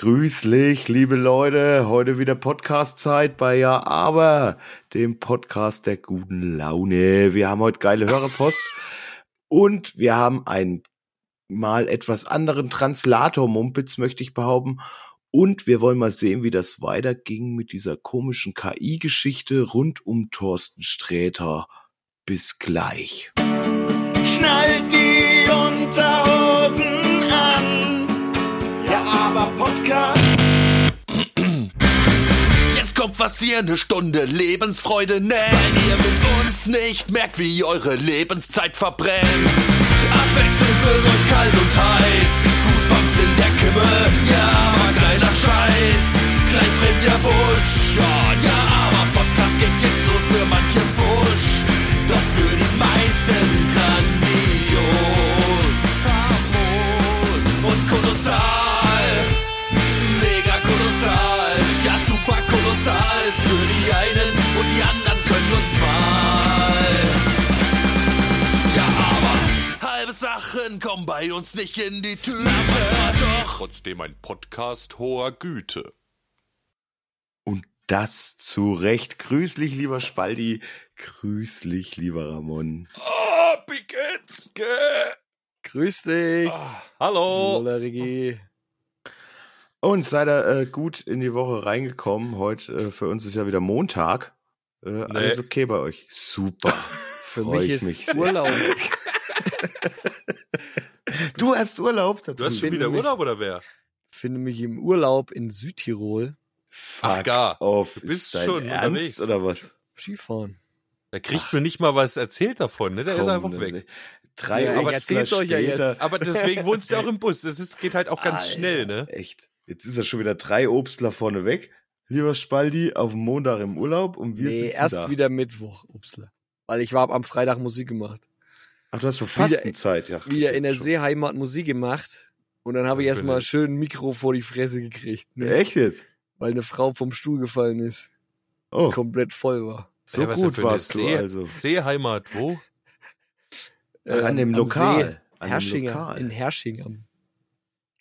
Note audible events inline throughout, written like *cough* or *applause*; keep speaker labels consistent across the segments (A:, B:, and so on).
A: Grüßlich, liebe Leute. Heute wieder Podcast-Zeit bei Ja, aber dem Podcast der guten Laune. Wir haben heute geile Hörerpost und wir haben einen mal etwas anderen Translator Mumpitz, möchte ich behaupten. Und wir wollen mal sehen, wie das weiterging mit dieser komischen KI-Geschichte rund um Thorsten Sträter. Bis gleich.
B: Schnallt die
C: kommt was hier eine Stunde Lebensfreude nennt. Weil ihr mit uns nicht merkt, wie eure Lebenszeit verbrennt. Abwechselnd wird euch kalt und heiß. Goosebumps in der Kimme. Ja, aber geiler Scheiß. Gleich brennt der Busch. Ja, ja, bei uns nicht in die Tüte. doch trotzdem ein Podcast hoher Güte.
A: Und das zu Recht. Grüßlich, lieber Spaldi. Grüßlich, lieber Ramon.
C: Oh, Piketzke!
D: Grüß dich.
C: Hallo!
D: Lola Rigi.
A: Und seid ihr äh, gut in die Woche reingekommen. Heute äh, für uns ist ja wieder Montag. Äh, Alles okay bei euch? Super. *laughs*
D: Für mich
A: ich
D: ist
A: mich sehr.
D: Urlaub. *laughs*
A: Du hast Urlaub?
C: Du hast schon wieder
D: nämlich-
C: Urlaub oder wer?
D: Finde mich im Urlaub in Südtirol
A: Fuck
C: Ach, gar.
A: off.
C: Du bist
A: ist dein
C: schon
A: Ernst
C: unterwegs.
A: oder was?
D: Skifahren.
C: Der kriegt mir nicht mal was erzählt davon, ne? Der ist
A: Komm,
C: einfach
A: das-
C: weg.
A: Drei
D: Ja, ich
A: Obstler
D: erzähl's euch ja jetzt.
C: Aber deswegen wohnst du auch im *laughs* Bus. Das ist, geht halt auch ganz
A: Alter,
C: schnell, ne?
A: Echt. Jetzt ist er schon wieder drei Obstler vorne weg. Lieber Spaldi, auf dem Montag im Urlaub und wir
D: nee,
A: sitzen
D: erst
A: da.
D: wieder Mittwoch, Upsle. Weil ich war am Freitag Musik gemacht.
A: Ach, du hast für Fastenzeit, ja.
D: Wieder in der
A: See.
D: Seeheimat Musik gemacht. Und dann habe ich erstmal schön ein Mikro vor die Fresse gekriegt. Ne?
A: Echt jetzt?
D: Weil eine Frau vom Stuhl gefallen ist.
A: Oh,
D: Komplett voll war.
A: so
C: denn
A: gut warst du
C: See-
A: also.
C: Seeheimat, wo?
A: Ach, an dem Lokal.
D: See.
A: An dem
D: Herrschinger.
A: Lokal.
D: In Hersching am,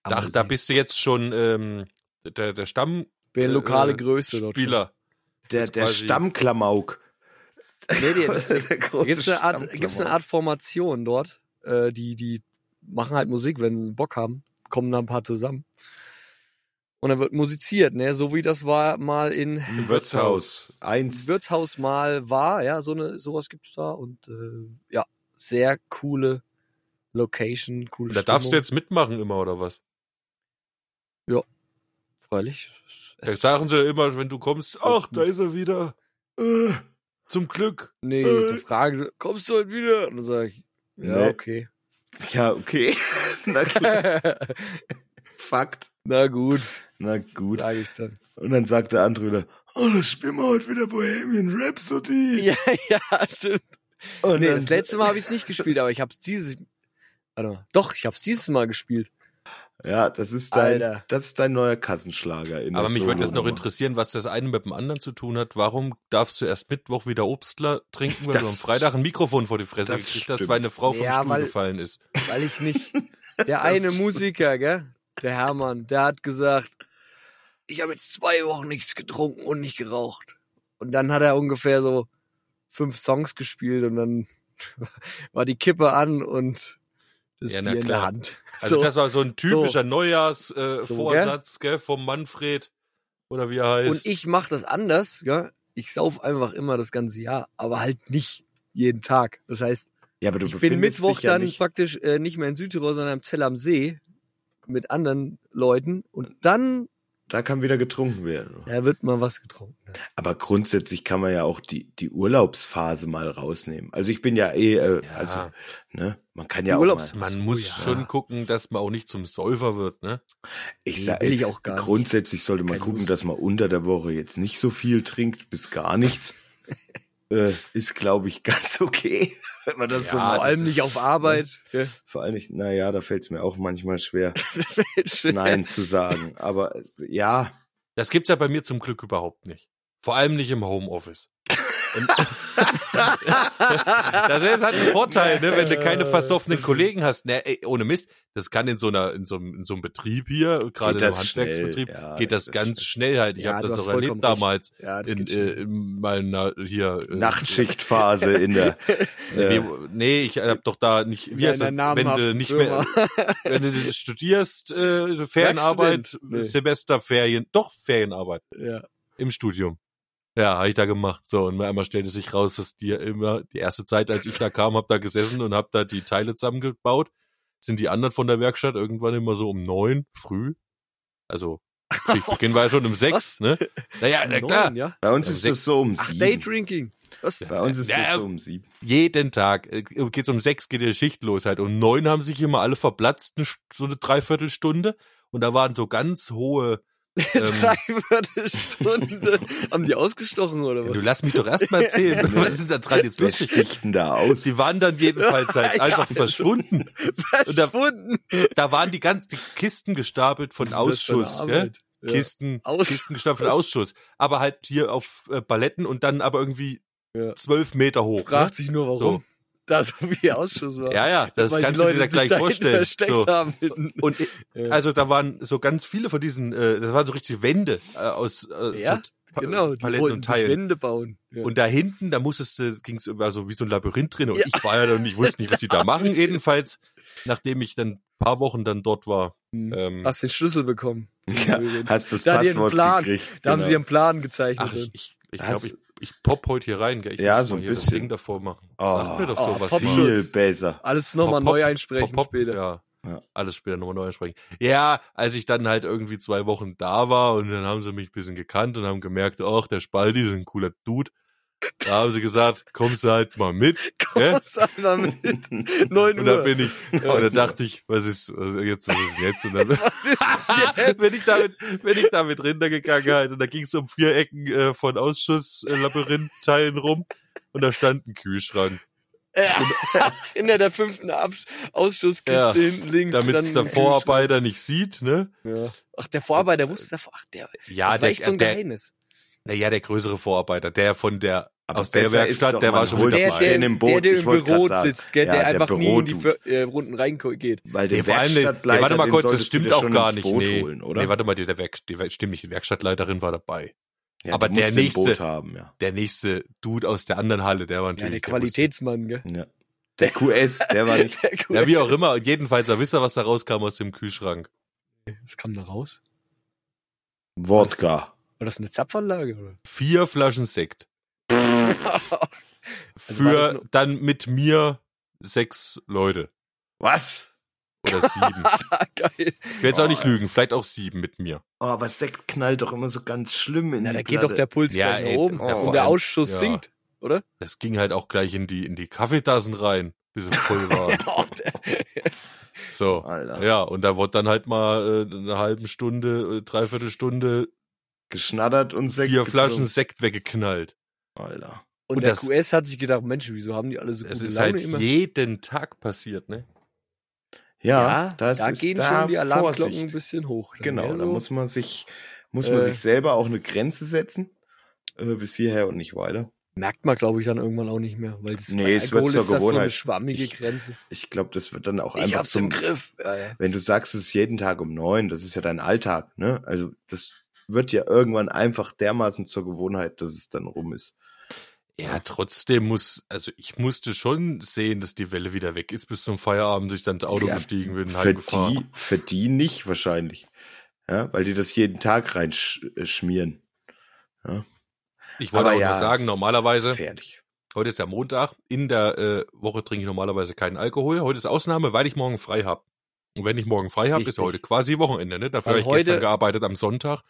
D: am
C: Ach, da bist du jetzt schon ähm, der, der Stamm
D: Bin lokale
C: äh,
D: Größe dort. schon.
C: Spieler.
A: Der, der Stammklamauk.
D: Nee, nee, *laughs* das,
A: große
D: gibt's eine Art, gibt's eine Art Formation dort. Äh, die, die machen halt Musik, wenn sie Bock haben, kommen da ein paar zusammen. Und dann wird musiziert, ne? So wie das war mal in
A: Im Wirtshaus. Eins.
D: Wirtshaus mal war, ja, so eine, sowas gibt's da und äh, ja, sehr coole Location, coole
C: da darfst du
D: Stimmung.
C: jetzt mitmachen immer, oder was?
D: freilich.
C: Da sagen sie immer, wenn du kommst, ach, da ist er wieder. Äh, zum Glück.
D: Nee,
A: Äh.
D: da fragen sie, kommst du heute wieder? Und dann sage ich, ja,
A: Nee.
D: okay.
A: Ja, okay. *laughs* Na klar. Fakt.
D: Na gut,
A: Na gut.
D: sage ich dann.
A: Und dann sagt der andere wieder, oh, das spielen wir heute wieder Bohemian Rhapsody.
D: Ja, ja, stimmt.
A: Und
D: Nee,
A: dann
D: das letzte Mal habe ich es nicht gespielt, aber ich habe es dieses Warte mal. Doch, ich habe es dieses Mal gespielt.
A: Ja, das ist dein,
D: Alter.
A: das ist dein neuer Kassenschlager. In
C: Aber mich würde jetzt noch interessieren, was das eine mit dem anderen zu tun hat. Warum darfst du erst Mittwoch wieder Obstler trinken, wenn
A: Das-
C: du am Freitag ein Mikrofon vor die Fresse
A: das
C: gekriegt hast,
A: stimmt.
C: weil eine Frau vom
D: Ja,
C: Stuhl
D: weil-
C: gefallen ist?
D: Weil ich nicht. *laughs* Der eine Musiker, gell? Der Hermann, der hat gesagt, ich habe jetzt zwei Wochen nichts getrunken und nicht geraucht. Und dann hat er ungefähr so fünf Songs gespielt und dann *laughs* war die Kippe an und das
C: Ja, na
D: Bier in der
C: klar.
D: Hand.
C: Also
D: So.
C: das war so ein typischer
D: So,
C: Neujahrsvorsatz gell? vom Manfred oder wie er heißt.
D: Und ich mache das anders, ja. Ich sauf einfach immer das ganze Jahr, aber halt nicht jeden Tag. Das heißt,
A: Ja, aber du
D: ich bin Mittwoch
A: ja
D: dann
A: nicht,
D: praktisch äh, nicht mehr in Südtirol, sondern am Zell am See mit anderen Leuten und dann
A: da kann wieder getrunken werden.
D: da wird mal was getrunken.
A: Aber grundsätzlich kann man ja auch die, die Urlaubsphase mal rausnehmen. Also ich bin ja eh, äh,
C: Ja.
A: also, ne, man kann ja auch
D: Urlaubs-
A: mal,
C: Man muss
D: ja.
C: schon gucken, dass man auch nicht zum Säufer wird, ne?
A: ich
D: Nee,
A: sag,
D: will ich auch gar nicht.
A: grundsätzlich sollte man
D: Keine
A: gucken,
D: Lust.
A: dass man unter der Woche jetzt nicht so viel trinkt, bis gar nichts. *laughs* äh, ist, glaube ich, *laughs* ganz okay, wenn man das
C: Ja,
A: so
D: Vor
A: macht.
D: allem nicht auf Arbeit. Ja.
A: Vor allem nicht, naja, da fällt es mir auch manchmal schwer, *laughs*
D: Schwer.
A: Nein zu sagen. Aber äh, ja,
C: Das gibt's ja bei mir zum Glück überhaupt nicht. Vor allem nicht im Homeoffice. *laughs* Das ist halt ein Vorteil, ne, wenn du keine versoffenen Kollegen hast. Ne, ey, ohne Mist, das kann in so einer, in so einem, in so einem Betrieb hier, gerade
A: das
C: Handwerksbetrieb,
A: ja,
C: geht das
A: das
C: ganz
A: schnell.
C: schnell halt. Ich
D: Ja,
C: habe das auch erlebt
D: vollkommen
C: damals
D: Ja, das
C: in, äh, in meiner hier äh,
A: Nachtschichtphase in der. *laughs* Äh,
C: nee, ich hab doch da nicht, wie
D: Ja,
C: heißt das, wenn du nicht mehr, wenn du studierst, äh, Ferienarbeit?
D: Nee.
C: Semesterferien, doch Ferienarbeit
D: Ja.
C: im Studium. Ja, habe ich da gemacht. So, und einmal stellte sich raus, dass die immer, die erste Zeit, als ich da kam, hab da gesessen und hab da die Teile zusammengebaut. Sind die anderen von der Werkstatt irgendwann immer so um neun früh? Also, Schichtbeginn war ja schon um *laughs* sechs, ne? Naja, na klar.
D: Ja.
A: bei uns
C: Ja,
A: ist
C: sechs-
A: das so um
D: Ach,
A: sieben.
D: Daydrinking. Was?
A: Bei uns ist
C: Ja,
A: das so um sieben.
C: jeden Tag äh, geht's um sechs geht die Schicht los halt. Um neun haben sich immer alle verplatzt, so eine Dreiviertelstunde. Und da waren so ganz hohe. Ähm, *laughs*
D: Dreiviertelstunde. *laughs* Haben die ausgestochen oder was?
C: du lass mich doch erst mal erzählen. *laughs* Was ist denn da dran jetzt
A: Wer
C: lustig?
A: sticht denn da aus?
C: Sie waren dann jedenfalls halt
D: Ja,
C: einfach
D: ja.
C: verschwunden. Und da,
D: Verschwunden.
C: da waren die ganzen die Kisten gestapelt von Ausschuss, gell?
D: Ja.
C: Kisten,
D: Aus-
C: Kisten gestapelt von Ausschuss. Aber halt hier auf äh, Paletten und dann aber irgendwie
D: Ja.
C: zwölf Meter hoch. Ne?
D: Fragt sich nur, warum. Da so viel Ausschuss war.
C: Ja, ja, das
D: Weil die
C: kannst du dir da gleich vorstellen. So.
D: haben.
C: Und also da waren so ganz viele von diesen, äh, das waren so richtige Wände äh, aus äh,
D: Ja,
C: so
D: genau, die
C: Paletten und Teilen.
D: Wände bauen. Ja.
C: Und da hinten, da musstest du, ging es also wie so ein Labyrinth drin. Und
D: Ja.
C: ich war ja dann, ich wusste nicht, was sie da machen. *laughs* Jedenfalls, nachdem ich dann ein paar Wochen dann dort war.
D: Hm.
C: Ähm,
D: Hast den Schlüssel bekommen.
A: Ja, hast das
D: Da die
A: Passwort
D: Plan.
A: gekriegt.
D: Da haben
A: genau.
D: sie ihren Plan gezeichnet.
C: ach, ich, ich, ich glaube, ich, ich pop heute hier rein. Gell? Ich
A: Ja,
C: muss
A: so
C: mal
A: ein
C: hier das
A: bisschen.
C: Ding davor machen.
A: Oh.
C: Sag mir doch
D: Oh,
C: sowas mal.
A: Viel
D: Schutz.
A: besser.
D: Alles nochmal neu einsprechen
C: Pop, pop,
D: später.
C: Ja.
A: Ja.
C: Alles später nochmal neu ansprechen. Ja, als ich dann halt irgendwie zwei Wochen da war und dann haben sie mich ein bisschen gekannt und haben gemerkt, ach, der Spaldi ist ein cooler Dude. Da haben sie gesagt, kommst du halt mal mit. *laughs*
D: Kommst einfach mit. 9 *laughs*
C: Und dann
D: Uhr.
C: bin ich, und dann dachte ich, was ist, was ist jetzt, was ist jetzt? Und dann *laughs* bin ich damit, bin ich damit runtergegangen halt. Und da ging es um vier Ecken äh, von Ausschuss-Labyrinth-Teilen rum. Und da stand ein Kühlschrank.
D: Ja. Hinter der fünften Abs Ausschusskiste
C: Ja.
D: hinten links.
C: Damit es der. Vorarbeiter nicht sieht, ne?
D: Ja. Ach, der Vorarbeiter wusste davor. Ach, der,
C: Ja,
D: das war
C: der,
D: echt so ein
C: der,
D: Geheimnis.
C: Naja, der größere Vorarbeiter, der von der,
A: Aber
C: aus der Werkstatt, der war schon mit
D: Der, der, der,
A: Boot,
D: der
A: ich
D: im Büro sitzt, gell,
A: Ja,
D: der
A: der
D: einfach nie in die äh, Runden reingeht.
A: Weil der
C: Nee, allem, nee,
A: Werkstattleiter,
C: warte mal kurz, das stimmt auch gar nicht. Nee,
A: holen, oder?
C: nee, warte mal, die, der Werk, die, stimmt nicht, die Werkstattleiterin war dabei.
A: ja,
C: aber der nächste-
A: Boot haben, ja.
C: Der nächste Dude aus der anderen Halle, der war
D: Ja,
C: natürlich.
D: der
C: der
D: Qualitätsmann, gell?
A: ja. Der QS, der war nicht. *laughs*
D: Der
C: Ja, wie auch immer. Und jedenfalls, da wisst ihr, was da rauskam aus dem Kühlschrank.
D: Was kam da raus?
A: Wodka.
D: War das eine Zapfanlage? Oder?
C: Vier Flaschen Sekt. *laughs*
D: Also
C: Für
D: das
C: dann mit mir sechs Leute.
A: Was?
C: Oder sieben. *laughs*
D: Geil.
C: Ich will jetzt auch nicht
A: Oh.
C: lügen, vielleicht auch sieben mit mir.
A: Oh, aber Sekt knallt doch immer so ganz schlimm in
D: Na,
A: die
D: da geht
A: Platte.
D: doch der Puls
C: Ja,
D: gleich nach
C: ey,
D: oben.
A: vor
D: und der Ausschuss
C: ja.
D: sinkt, oder?
C: Das ging halt auch gleich in die, in die Kaffeetassen rein, bis es voll *laughs* war.
D: Oh, der-
C: So.
A: Alter.
C: Ja, und da wurde dann halt mal äh, eine halbe Stunde, äh, dreiviertel Stunde
A: Geschnattert und Sekt.
C: vier Flaschen
A: getrunken.
C: Sekt weggeknallt.
A: Alter.
D: Und,
C: Und
D: der
C: das-
D: QS hat sich gedacht, Mensch, wieso haben die alle so
C: Es
D: gute
C: ist
D: Laune
C: halt
D: immer?
C: jeden Tag passiert, ne?
A: Ja, das
D: da
A: ist
D: gehen
A: da
D: schon die Alarmglocken
A: Vorsicht.
D: ein bisschen hoch.
A: Genau, da
D: so.
A: muss man sich, muss man
D: Äh,
A: sich selber auch eine Grenze setzen. Äh, bis hierher und nicht weiter.
D: Merkt man, glaube ich, dann irgendwann auch nicht mehr, weil das
A: Nee, es wird
D: Alkohol
A: zur
D: ist das so eine
A: Gewohnheit.
D: schwammige
A: Ich-
D: Grenze.
A: Ich glaube, das wird dann auch
D: Ich
A: einfach
D: hab's im
A: zum,
D: Griff. Ja, ja.
A: wenn du sagst, es ist jeden Tag um neun, das ist ja dein Alltag, ne? Also das wird ja irgendwann einfach dermaßen zur Gewohnheit, dass es dann rum ist.
C: Ja, trotzdem muss, also ich musste schon sehen, dass die Welle wieder weg ist bis zum Feierabend, ich dann ins Auto
A: Ja,
C: gestiegen bin,
A: Für die, für die nicht wahrscheinlich. Ja, weil die das jeden Tag reinschmieren.
C: Ich wollte
A: Aber
C: auch
A: ja,
C: nur sagen, normalerweise,
A: Gefährlich.
C: heute ist ja Montag, in der äh, Woche trinke ich normalerweise keinen Alkohol. Heute ist Ausnahme, weil ich morgen frei habe. Und wenn ich morgen frei habe, ist heute quasi Wochenende. Ne? Dafür habe ich gestern gearbeitet am Sonntag.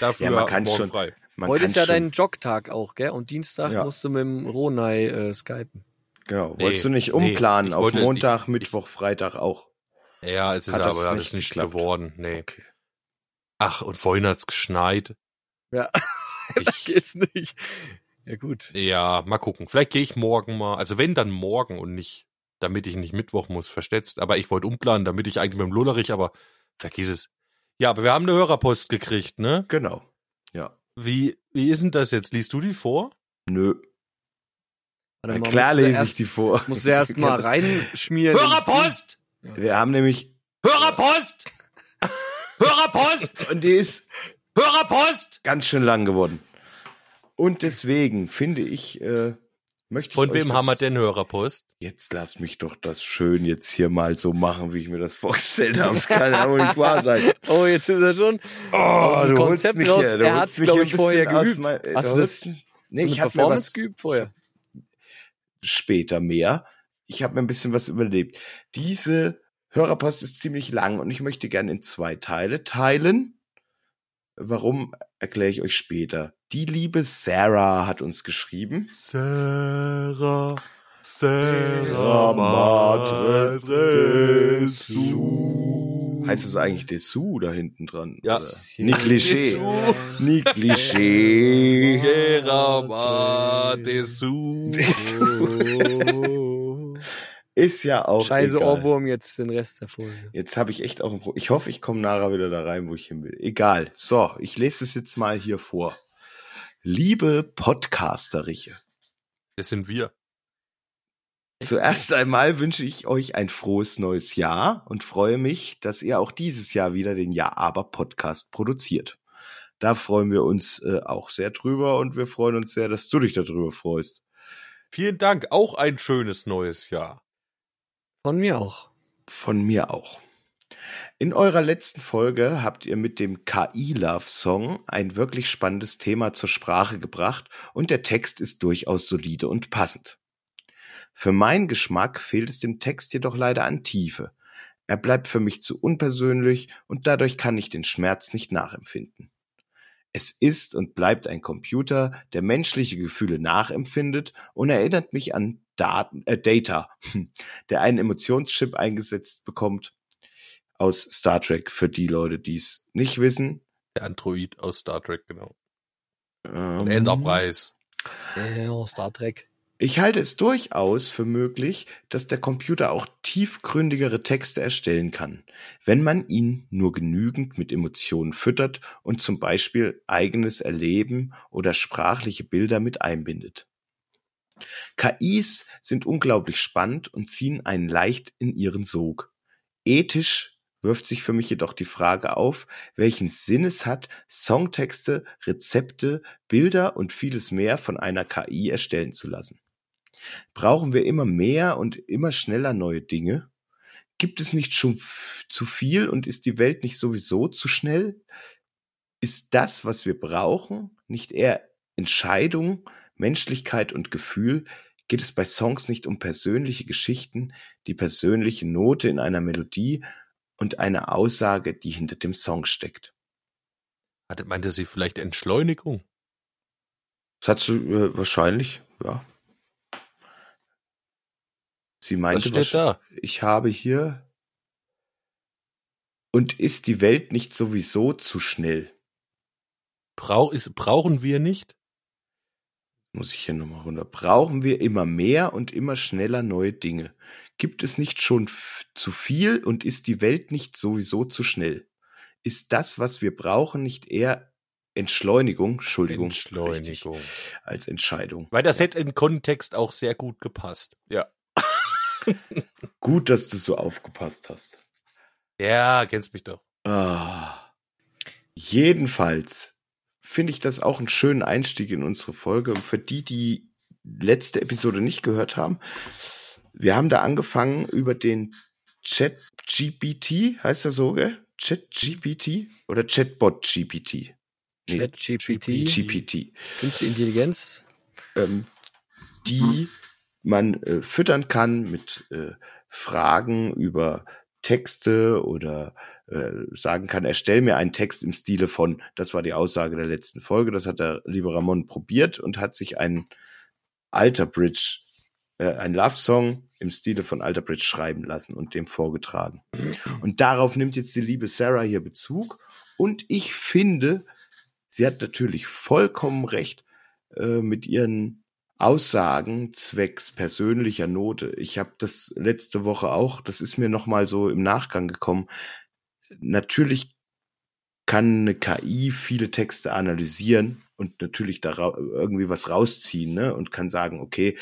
C: Dafür
A: Ja, man kann
C: morgen
A: schon-
C: frei.
A: Man
D: Heute
A: kann
D: ist ja
A: schon-
D: dein Jogtag auch, gell? Und Dienstag
A: Ja.
D: musst du mit dem Ronai äh, skypen.
A: Genau.
C: Nee,
A: Wolltest du nicht
C: nee,
A: umplanen
C: ich
A: auf
C: wollte-
A: Montag, Mittwoch, Freitag auch?
C: Ja, es ist
A: Hat
C: aber
A: das
C: alles
A: nicht
C: nicht
A: geklappt?
C: geworden. Nee.
A: Okay.
C: Ach, und vorhin hat's geschneit.
D: Ja, *laughs*
C: Ich,
D: geht's nicht. Ja, gut.
C: ja, mal gucken. Vielleicht gehe ich morgen mal. Also wenn, dann morgen und nicht, damit ich nicht Mittwoch muss, verstätzt. Aber ich wollte umplanen, damit ich eigentlich mit dem Lullerich, aber vergiss es. Ja, aber wir haben eine Hörerpost gekriegt, ne?
A: Genau. Ja.
C: Wie, wie ist denn das jetzt? Liest du die vor?
A: Nö. Na klar lese ich
D: erst,
A: die vor.
D: Musst du erst mal *laughs* reinschmieren.
E: Hörerpost!
A: Wir haben nämlich,
E: Hörerpost! Hörerpost! *laughs*
A: und die ist
E: Hörerpost!
A: ganz schön lang geworden. Und deswegen finde ich, äh, möchte ich
C: Von wem haben wir denn Hörerpost?
A: Jetzt lasst mich doch das schön jetzt hier mal so machen, wie ich mir das *laughs* vorgestellt habe. Es kann ja wohl nicht wahr sein. *laughs*
D: Oh, jetzt ist er schon
A: Oh, du holst
D: Konzept
A: mich
D: raus.
A: hier, du
D: er
A: holst
D: hat's,
A: mich
D: glaube ich, vorher geübt.
A: mein-
D: Hast
A: du
D: das
A: holst- Nee,
D: so
A: ich habe mir was
D: geübt vorher?
A: später mehr. Ich habe mir ein bisschen was überlebt. Diese Hörerpost ist ziemlich lang und ich möchte gerne in zwei Teile teilen. Warum erkläre ich euch später. Die liebe Sarah hat uns geschrieben.
C: Sarah,
A: Sarah Madre
C: Dessous.
A: Heißt es eigentlich Dessous da hinten dran?
C: Ja.
A: Nicht Klischee. Nicht Klischee.
C: Sarah Dessous.
A: Ist ja auch
D: Scheiße
A: egal.
D: Ohrwurm jetzt den Rest der Folge.
A: Jetzt habe ich echt auch ein Problem. Ich hoffe, ich komme nachher wieder da rein, wo ich hin will. Egal. So, ich lese es jetzt mal hier vor. Liebe Podcasteriche,
C: Das sind wir.
A: zuerst einmal wünsche ich euch ein frohes neues Jahr und freue mich, dass ihr auch dieses Jahr wieder den Ja aber Podcast produziert. Da freuen wir uns äh, auch sehr drüber und wir freuen uns sehr, dass du dich darüber freust.
C: Vielen Dank. Auch ein schönes neues Jahr.
D: Von mir auch.
A: Von mir auch. In eurer letzten Folge habt ihr mit dem KI-Love-Song ein wirklich spannendes Thema zur Sprache gebracht und der Text ist durchaus solide und passend. Für meinen Geschmack fehlt es dem Text jedoch leider an Tiefe. Er bleibt für mich zu unpersönlich und dadurch kann ich den Schmerz nicht nachempfinden. Es ist und bleibt ein Computer, der menschliche Gefühle nachempfindet und erinnert mich an Daten, äh, Data, der einen Emotionschip eingesetzt bekommt aus Star Trek für die Leute, die es nicht wissen.
C: Der Android aus Star Trek, genau.
A: Ähm,
C: Und Enterprise.
D: Ja, Star Trek.
A: Ich halte es durchaus für möglich, dass der Computer auch tiefgründigere Texte erstellen kann, wenn man ihn nur genügend mit Emotionen füttert und zum Beispiel eigenes Erleben oder sprachliche Bilder mit einbindet. KIs sind unglaublich spannend und ziehen einen leicht in ihren Sog. Ethisch wirft sich für mich jedoch die Frage auf, welchen Sinn es hat, Songtexte, Rezepte, Bilder und vieles mehr von einer KI erstellen zu lassen. Brauchen wir immer mehr und immer schneller neue Dinge? Gibt es nicht schon zu viel und ist die Welt nicht sowieso zu schnell? Ist das, was wir brauchen, nicht eher Entscheidung, Menschlichkeit und Gefühl? Geht es bei Songs nicht um persönliche Geschichten, die persönliche Note in einer Melodie und eine Aussage, die hinter dem Song steckt?
C: Hatte, meinte sie vielleicht Entschleunigung?
A: Das hat sie äh, wahrscheinlich, ja. Sie
C: Was
A: meinte,
C: steht
A: wahrsch-
C: da?
A: ich habe hier. Und ist die Welt nicht sowieso zu schnell?
C: Brauch, ist, brauchen wir nicht?
A: Muss ich hier nochmal runter. Brauchen wir immer mehr und immer schneller neue Dinge? Gibt es nicht schon zu viel und ist die Welt nicht sowieso zu schnell? Ist das, was wir brauchen, nicht eher Entschleunigung, Entschuldigung,
C: Entschleunigung.
A: richtig, als Entscheidung?
C: Weil das hätte in Kontext auch sehr gut gepasst. Ja.
A: Gut, dass du so aufgepasst hast.
C: Ja, kennst mich doch.
A: Ah. Jedenfalls finde ich das auch einen schönen Einstieg in unsere Folge. Und für die, die letzte Episode nicht gehört haben, wir haben da angefangen über den Chat GPT, heißt er so, gell? Chat GPT oder Chatbot GPT? Nee,
D: ChatGPT.
A: GPT.
D: Künstliche Intelligenz.
A: Ähm, die man äh, füttern kann mit äh, Fragen über Texte oder äh, sagen kann, erstell mir einen Text im Stile von, das war die Aussage der letzten Folge, das hat der liebe Ramon probiert und hat sich ein Alter Bridge, äh, ein Love-Song im Stile von Alter Bridge schreiben lassen und dem vorgetragen. Und darauf nimmt jetzt die liebe Sarah hier Bezug und ich finde, sie hat natürlich vollkommen recht äh, mit ihren Aussagen zwecks persönlicher Note. Ich habe das letzte Woche auch, das ist mir noch mal so im Nachgang gekommen. Natürlich kann eine KI viele Texte analysieren und natürlich da irgendwie was rausziehen ne? und kann sagen, okay,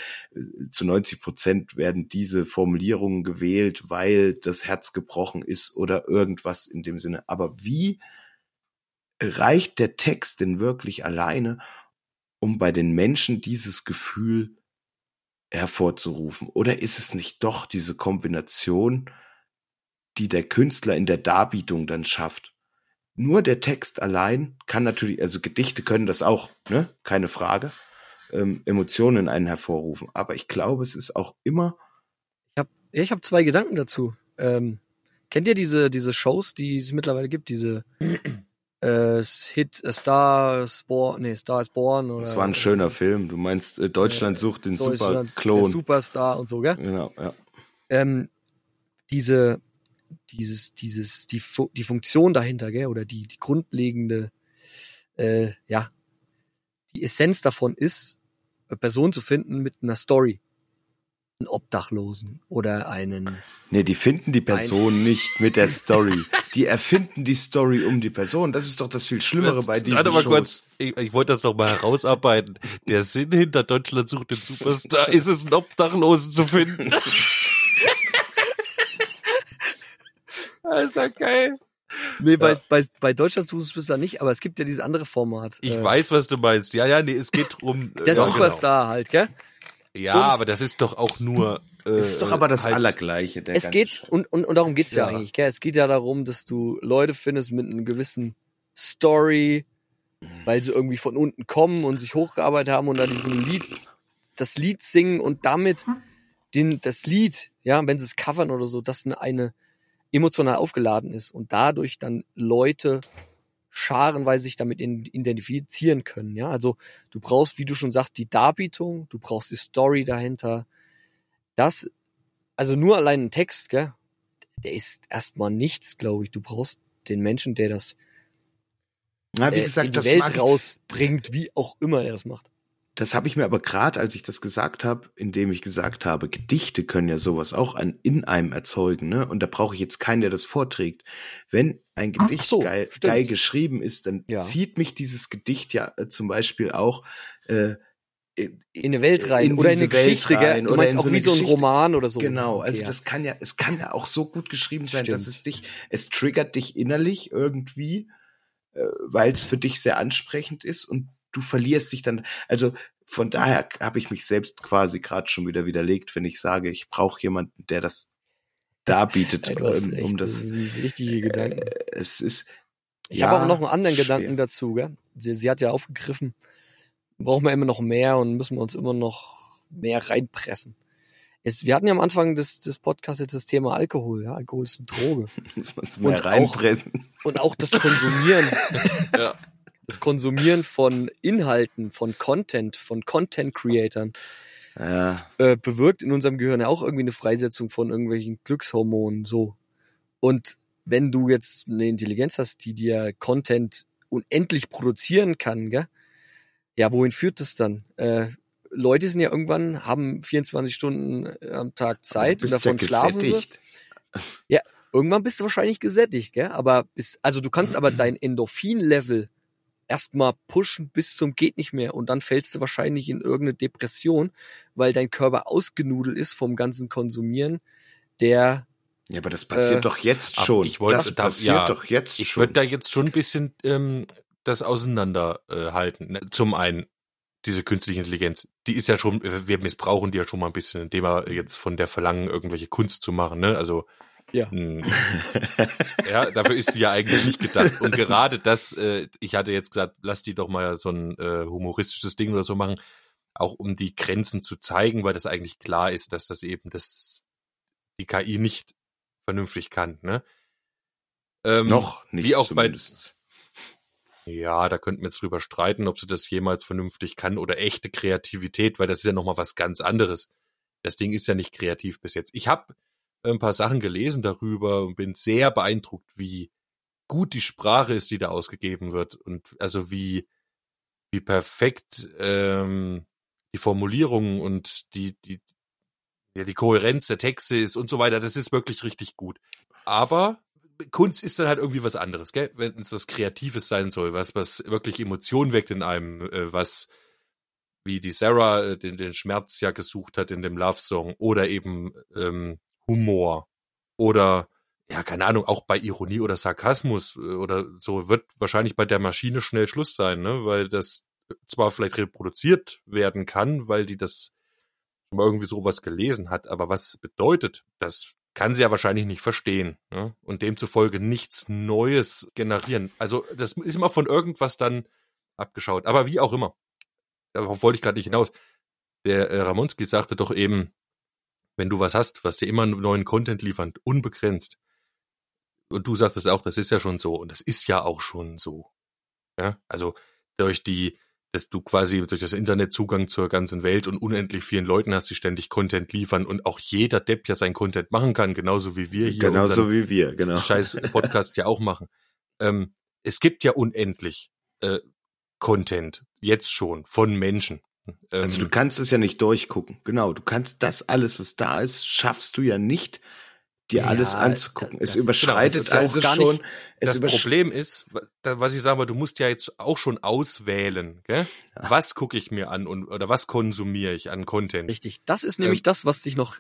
A: zu 90 Prozent werden diese Formulierungen gewählt, weil das Herz gebrochen ist oder irgendwas in dem Sinne. Aber wie reicht der Text denn wirklich alleine, um bei den Menschen dieses Gefühl hervorzurufen? Oder ist es nicht doch diese Kombination, die der Künstler in der Darbietung dann schafft? Nur der Text allein kann natürlich, also Gedichte können das auch, ne? Keine Frage. Ähm, Emotionen in einen hervorrufen. Aber ich glaube, es ist auch immer.
D: Ich habe ich hab zwei Gedanken dazu. Ähm, kennt ihr diese, diese Shows, die es mittlerweile gibt? Diese äh, Hit A Star is Born, nee, Star is Born oder.
A: Das war ein schöner Film. Du meinst, äh, Deutschland äh, sucht den Superklon.
D: Superstar und so, gell?
A: Genau, ja.
D: Ähm, diese, dieses, dieses, die, die Funktion dahinter, gell, oder die, die grundlegende, äh, ja, die Essenz davon ist, eine Person zu finden mit einer Story. Einen Obdachlosen oder einen.
A: Nee, die finden die Person nicht mit der Story. *laughs* Die erfinden die Story um die Person. Das ist doch das viel Schlimmere bei diesen Warte mal Shows. kurz,
C: ich, ich wollte das doch mal herausarbeiten. Der Sinn hinter Deutschland sucht den Superstar ist es, einen Obdachlosen zu finden. *laughs*
D: Das ist ja geil. Nee, bei, ja. bei, bei Deutschland suchst du es nicht, aber es gibt ja dieses andere Format.
C: Ich äh, weiß, was du meinst. Ja, ja, nee, es geht um.
D: Der ja, Superstar genau. halt, gell?
C: Ja, und aber das ist doch auch nur.
A: Äh, es ist doch aber das halt, Allergleiche.
D: es geht, und, und, und darum geht's ja. ja eigentlich, gell? Es geht ja darum, dass du Leute findest mit einer gewissen Story, weil sie irgendwie von unten kommen und sich hochgearbeitet haben und da diesen Lied, das Lied singen und damit den, das Lied, ja, wenn sie es covern oder so, das eine, eine emotional aufgeladen ist und dadurch dann Leute scharenweise sich damit identifizieren können. Ja, also du brauchst, wie du schon sagst, die Darbietung, du brauchst die Story dahinter. Das, also nur allein ein Text, gell, der ist erstmal nichts, glaube ich. Du brauchst den Menschen, der das
A: Na, wie gesagt,
D: in die Welt rausbringt, wie auch immer er das macht.
A: Das habe ich mir aber gerade, als ich das gesagt habe, indem ich gesagt habe, Gedichte können ja sowas auch an, in einem erzeugen, ne? Und da brauche ich jetzt keinen, der das vorträgt. Wenn ein Gedicht so, geil, geil, geschrieben ist, dann ja. zieht mich dieses Gedicht ja äh, zum Beispiel auch äh,
D: in, in eine Welt rein in oder in eine Geschichte, rein, Du meinst auch so wie so ein Roman oder so.
A: Genau, okay, also ja. das kann ja, es kann ja auch so gut geschrieben sein, Stimmt. dass es dich, es triggert dich innerlich irgendwie, äh, weil es für dich sehr ansprechend ist und du verlierst dich dann. Also von daher habe ich mich selbst quasi gerade schon wieder widerlegt, wenn ich sage, ich brauche jemanden, der das darbietet, *laughs*
D: Ey, um, um das. Das sind richtige Gedanken. Äh,
A: es ist.
D: Ich ja, habe auch noch einen anderen schwer. Gedanken dazu, gell? Sie, sie hat ja aufgegriffen, brauchen wir immer noch mehr und müssen wir uns immer noch mehr reinpressen. Es, wir hatten ja am Anfang des, des Podcasts jetzt das Thema Alkohol. Ja, Alkohol ist eine Droge. *laughs*
A: und, reinpressen.
D: Auch, und auch das Konsumieren. *laughs* ja das Konsumieren von Inhalten, von Content, von Content-Creatern
A: ja.
D: äh, bewirkt in unserem Gehirn ja auch irgendwie eine Freisetzung von irgendwelchen Glückshormonen. So. Und wenn du jetzt eine Intelligenz hast, die dir Content unendlich produzieren kann, gell? ja, wohin führt das dann? Äh, Leute sind ja irgendwann, haben 24 Stunden äh, am Tag Zeit und davon ja schlafen sie. Ja, irgendwann bist du wahrscheinlich gesättigt, gell? Aber bis, also du kannst *clears throat* aber dein Endorphin-Level erstmal pushen bis zum geht nicht mehr und dann fällst du wahrscheinlich in irgendeine Depression, weil dein Körper ausgenudelt ist vom ganzen Konsumieren, der
A: ja, aber das passiert äh, doch jetzt schon.
C: Ich wollte,
A: das passiert
C: ja,
A: doch jetzt
C: ich
A: schon.
C: Ich würde da jetzt schon ein bisschen ähm, das auseinanderhalten. Äh, Zum einen diese künstliche Intelligenz, die ist ja schon, wir missbrauchen die ja schon mal ein bisschen, indem wir jetzt von der verlangen, irgendwelche Kunst zu machen. Ne? Also
D: ja.
C: Hm. *laughs* ja, dafür ist die ja eigentlich nicht gedacht. Und gerade das, äh, ich hatte jetzt gesagt, lass die doch mal so ein äh, humoristisches Ding oder so machen, auch um die Grenzen zu zeigen, weil das eigentlich klar ist, dass das eben das die KI nicht vernünftig kann. Ne?
A: Ähm, Noch nicht.
C: Wie auch zumindest. bei ja, da könnten wir jetzt drüber streiten, ob sie das jemals vernünftig kann oder echte Kreativität, weil das ist ja nochmal was ganz anderes. Das Ding ist ja nicht kreativ bis jetzt. Ich habe ein paar Sachen gelesen darüber und bin sehr beeindruckt, wie gut die Sprache ist, die da ausgegeben wird und also wie wie perfekt ähm, die Formulierung und die die ja die Kohärenz der Texte ist und so weiter. Das ist wirklich richtig gut. Aber Kunst ist dann halt irgendwie was anderes, gell? Wenn es was Kreatives sein soll, was, was wirklich Emotionen weckt in einem, äh, was wie die Sarah äh, den, den Schmerz ja gesucht hat in dem Love-Song oder eben ähm, Humor oder ja, keine Ahnung, auch bei Ironie oder Sarkasmus äh, oder so wird wahrscheinlich bei der Maschine schnell Schluss sein, ne? Weil das zwar vielleicht reproduziert werden kann, weil die das mal irgendwie sowas gelesen hat, aber was es bedeutet, das kann sie ja wahrscheinlich nicht verstehen ne? und demzufolge nichts Neues generieren. Also das ist immer von irgendwas dann abgeschaut. Aber wie auch immer, darauf wollte ich gerade nicht hinaus. Der äh, Ramonski sagte doch eben, wenn du was hast, was dir immer neuen Content liefert, unbegrenzt. Und du sagtest auch, das ist ja schon so und das ist ja auch schon so. Ja, also durch die dass du quasi durch das Internet Zugang zur ganzen Welt und unendlich vielen Leuten hast, die ständig Content liefern und auch jeder Depp ja sein Content machen kann, genauso wie wir hier.
A: Genauso wie wir, genau.
C: Scheiß Podcast ja auch machen. Ähm, es gibt ja unendlich äh, Content, jetzt schon, von Menschen.
A: Ähm, also du kannst es ja nicht durchgucken. Genau, du kannst das alles, was da ist, schaffst du ja nicht dir ja, alles anzugucken. Es überschreitet genau, also schon. Nicht,
C: das Problem ist, was ich sagen wollte, du musst ja jetzt auch schon auswählen, gell? Ja. was gucke ich mir an und oder was konsumiere ich an Content.
D: Richtig, das ist nämlich ähm, das, was dich noch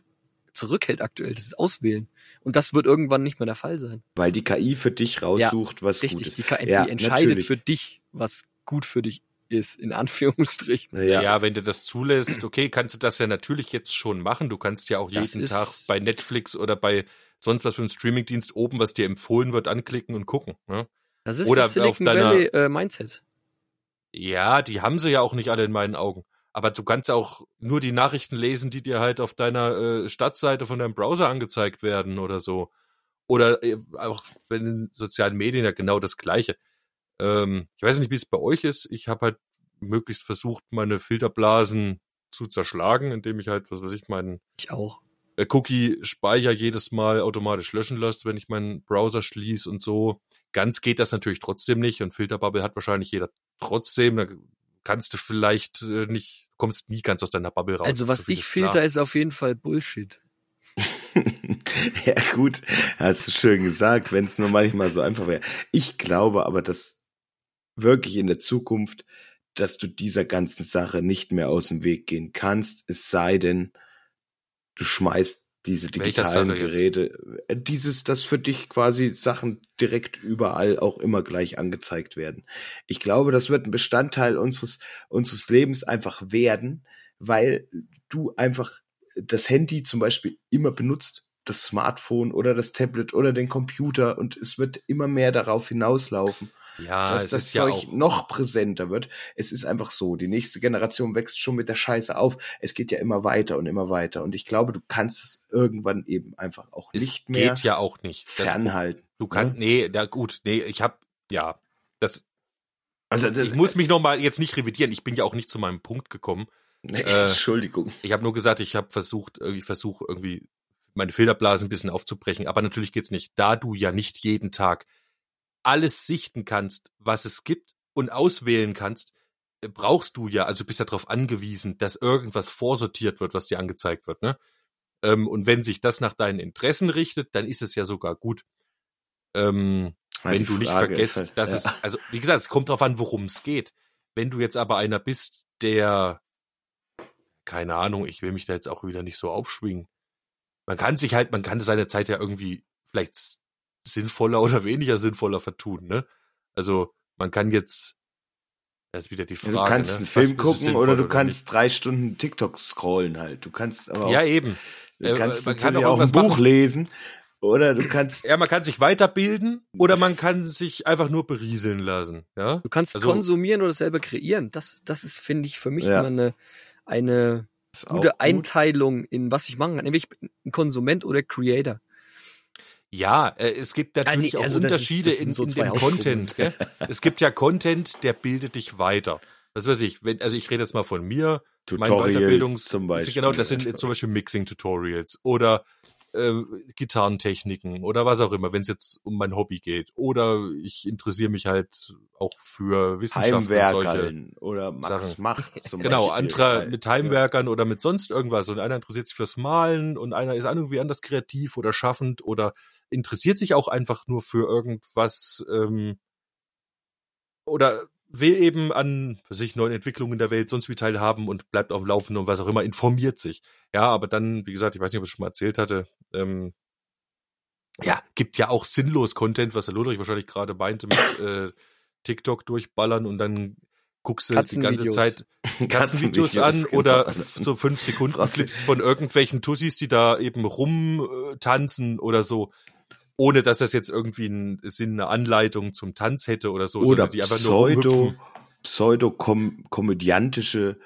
D: zurückhält aktuell, das ist Auswählen. Und das wird irgendwann nicht mehr der Fall sein.
A: Weil die KI für dich raussucht, ja, was
D: richtig,
A: gut ist.
D: Die KI ja, entscheidet natürlich. für dich, was gut für dich ist, in Anführungsstrichen.
C: Ja. ja, wenn du das zulässt, okay, kannst du das ja natürlich jetzt schon machen. Du kannst ja auch das jeden Tag bei Netflix oder bei sonst was für einem Streamingdienst oben, was dir empfohlen wird, anklicken und gucken. Ne?
D: Das ist oder das Silicon auf deiner, Valley äh, Mindset.
C: Ja, die haben sie ja auch nicht alle in meinen Augen. Aber du kannst ja auch nur die Nachrichten lesen, die dir halt auf deiner äh, Stadtseite von deinem Browser angezeigt werden oder so. Oder äh, auch bei den sozialen Medien ja genau das Gleiche. Ähm, ich weiß nicht, wie es bei euch ist. Ich habe halt möglichst versucht, meine Filterblasen zu zerschlagen, indem ich halt, was weiß ich, meinen.
D: Ich auch.
C: Äh, Cookie-Speicher jedes Mal automatisch löschen lässt, wenn ich meinen Browser schließe und so. Ganz geht das natürlich trotzdem nicht und Filterbubble hat wahrscheinlich jeder trotzdem. Da kannst du vielleicht äh, nicht, kommst nie ganz aus deiner Bubble raus.
D: Also was so ich filter, klar. ist auf jeden Fall Bullshit. *laughs*
A: ja gut, hast du schön gesagt, wenn es nur manchmal so einfach wäre. Ich glaube aber, dass wirklich in der Zukunft, dass du dieser ganzen Sache nicht mehr aus dem Weg gehen kannst, es sei denn, du schmeißt diese digitalen Geräte, äh, dieses, dass für dich quasi Sachen direkt überall auch immer gleich angezeigt werden. Ich glaube, das wird ein Bestandteil unseres, unseres Lebens einfach werden, weil du einfach das Handy zum Beispiel immer benutzt, das Smartphone oder das Tablet oder den Computer und es wird immer mehr darauf hinauslaufen
C: ja,
A: dass das Zeug ja noch präsenter wird. Es ist einfach so, die nächste Generation wächst schon mit der Scheiße auf. Es geht ja immer weiter und immer weiter. Und ich glaube, du kannst es irgendwann eben einfach auch es nicht mehr.
C: Geht ja auch nicht.
A: Fernhalten.
C: du kannst, ne? nee, ja gut, nee, ich hab, ja, das, also das, ich muss mich noch mal jetzt nicht revidieren. Ich bin ja auch nicht zu meinem Punkt gekommen.
A: Nee, äh, Entschuldigung.
C: Ich habe nur gesagt, ich habe versucht, irgendwie versuche irgendwie meine Filterblasen ein bisschen aufzubrechen. Aber natürlich geht's nicht. Da du ja nicht jeden Tag alles sichten kannst, was es gibt und auswählen kannst, äh, brauchst du ja, also bist ja darauf angewiesen, dass irgendwas vorsortiert wird, was dir angezeigt wird, ne? Ähm, und wenn sich das nach deinen Interessen richtet, dann ist es ja sogar gut. Ähm, ja, wenn du nicht vergisst, halt, dass ja. es, also wie gesagt, es kommt darauf an, worum es geht. Wenn du jetzt aber einer bist, der, keine Ahnung, ich will mich da jetzt auch wieder nicht so aufschwingen. Man kann sich halt, man kann seine Zeit ja irgendwie vielleicht sinnvoller *laughs* oder weniger sinnvoller vertun, ne? Also man kann jetzt das ist wieder die Frage.
A: Ja, du kannst
C: ne?
A: einen Film gucken oder du kannst nicht? drei Stunden TikTok scrollen halt. Du kannst aber auch,
C: ja eben.
A: Du äh, kannst man kann auch ein Buch machen. lesen oder du kannst
C: ja man kann sich weiterbilden oder man kann sich einfach nur berieseln lassen. Ja.
D: Du kannst also, konsumieren oder selber kreieren. Das das ist finde ich für mich ja. immer eine eine gute gut. Einteilung in was ich machen kann. Nämlich ein Konsument oder Creator.
C: Ja, äh, es gibt natürlich also auch Unterschiede ist, in, so in dem Content. Gell? *laughs* es gibt ja Content, der bildet dich weiter. Was weiß ich, wenn, also ich rede jetzt mal von mir,
A: Tutorials mein Weiterbildungs zum Beispiel.
C: Genau, das sind zum Beispiel Mixing-Tutorials oder äh, Gitarrentechniken oder was auch immer, wenn es jetzt um mein Hobby geht. Oder ich interessiere mich halt auch für Wissenschaft und solche.
A: Heimwerkern oder Max
C: Sachen.
A: Mach *laughs* zum
C: Genau,
A: Beispiel.
C: andere
A: Ja.
C: mit Heimwerkern oder mit sonst irgendwas. Und einer interessiert sich fürs Malen und einer ist irgendwie anders kreativ oder schaffend oder interessiert sich auch einfach nur für irgendwas ähm, oder will eben an sich neuen Entwicklungen der Welt sonst wie teilhaben und bleibt auf dem Laufenden und was auch immer, informiert sich. Ja, aber dann, wie gesagt, ich weiß nicht, ob ich es schon mal erzählt hatte, ähm, ja, gibt ja auch sinnlos Content, was der Ludwig wahrscheinlich gerade meinte, mit *coughs* äh, TikTok durchballern und dann guckst du die ganze. Zeit *laughs* Katzenvideos an
A: genau.
C: oder f- so fünf Sekunden. Clips von irgendwelchen Tussis, die da eben rumtanzen äh, oder so, ohne dass das jetzt irgendwie einen Sinn, eine Anleitung zum Tanz hätte oder so,
A: oder
C: die einfach nur
A: pseudo,
C: rumhüpfen.
A: pseudo-komödiantische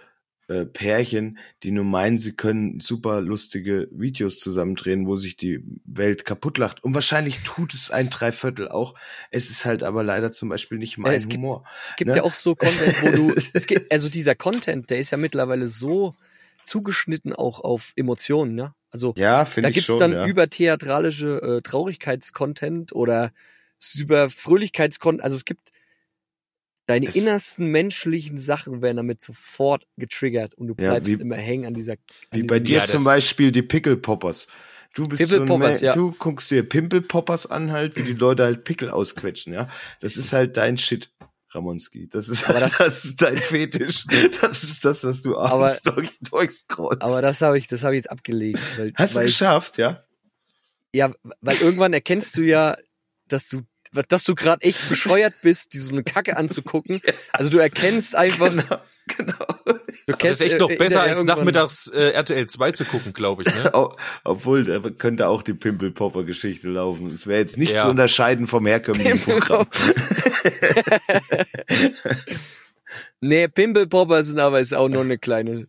A: äh, Pärchen, die nur meinen, sie können super lustige Videos zusammendrehen, wo sich die Welt kaputt lacht. Und wahrscheinlich tut es ein Dreiviertel auch. Es ist halt aber leider zum Beispiel nicht mein
D: es gibt-
A: Humor.
D: Es gibt
A: Ne?
D: ja auch so Content, wo du, *laughs* es gibt, also dieser Content, der ist ja mittlerweile so zugeschnitten auch auf Emotionen, ne? Also
A: Ja,
D: da gibt's
A: schon.
D: dann
A: ja.
D: übertheatralische äh, Traurigkeitscontent oder über Fröhlichkeitscontent. Also es gibt deine
A: Es-
D: innersten menschlichen Sachen werden damit sofort getriggert und du
A: Ja,
D: bleibst
A: wie-
D: immer hängen an dieser. An
A: Wie bei dir
C: Ja,
A: zum Beispiel die Pickle Poppers. Du bist so ein
D: ja.
A: du guckst dir Pimple Poppers an halt, wie die Leute halt Pickel ausquetschen, ja. Das ist *clears throat* halt dein Shit, Ramonski. Das ist
D: Aber
A: das, *laughs*
D: das-
A: ist dein Fetisch. Das ist das, was du
D: Aber-
A: abends durch, durchscrollst.
D: Aber das habe ich, das habe ich jetzt abgelegt. Weil,
A: hast du
D: weil,
A: geschafft, ja?
D: Ja, weil irgendwann erkennst du ja, dass du, dass du gerade echt bescheuert bist, die so eine Kacke anzugucken. *laughs* Also du erkennst einfach,
A: Genau, genau.
D: Du
C: Das
D: kennst
C: ist echt noch
D: äh,
C: besser als nachmittags äh, RTL 2 zu gucken, glaube ich. Ne? *laughs*
A: Obwohl, da könnte auch die Pimple Popper Geschichte laufen. Es wäre jetzt nicht
C: Ja.
A: zu unterscheiden vom herkömmlichen Programm. *laughs*
D: Nee, Pimple Popper sind aber ist auch nur eine kleine.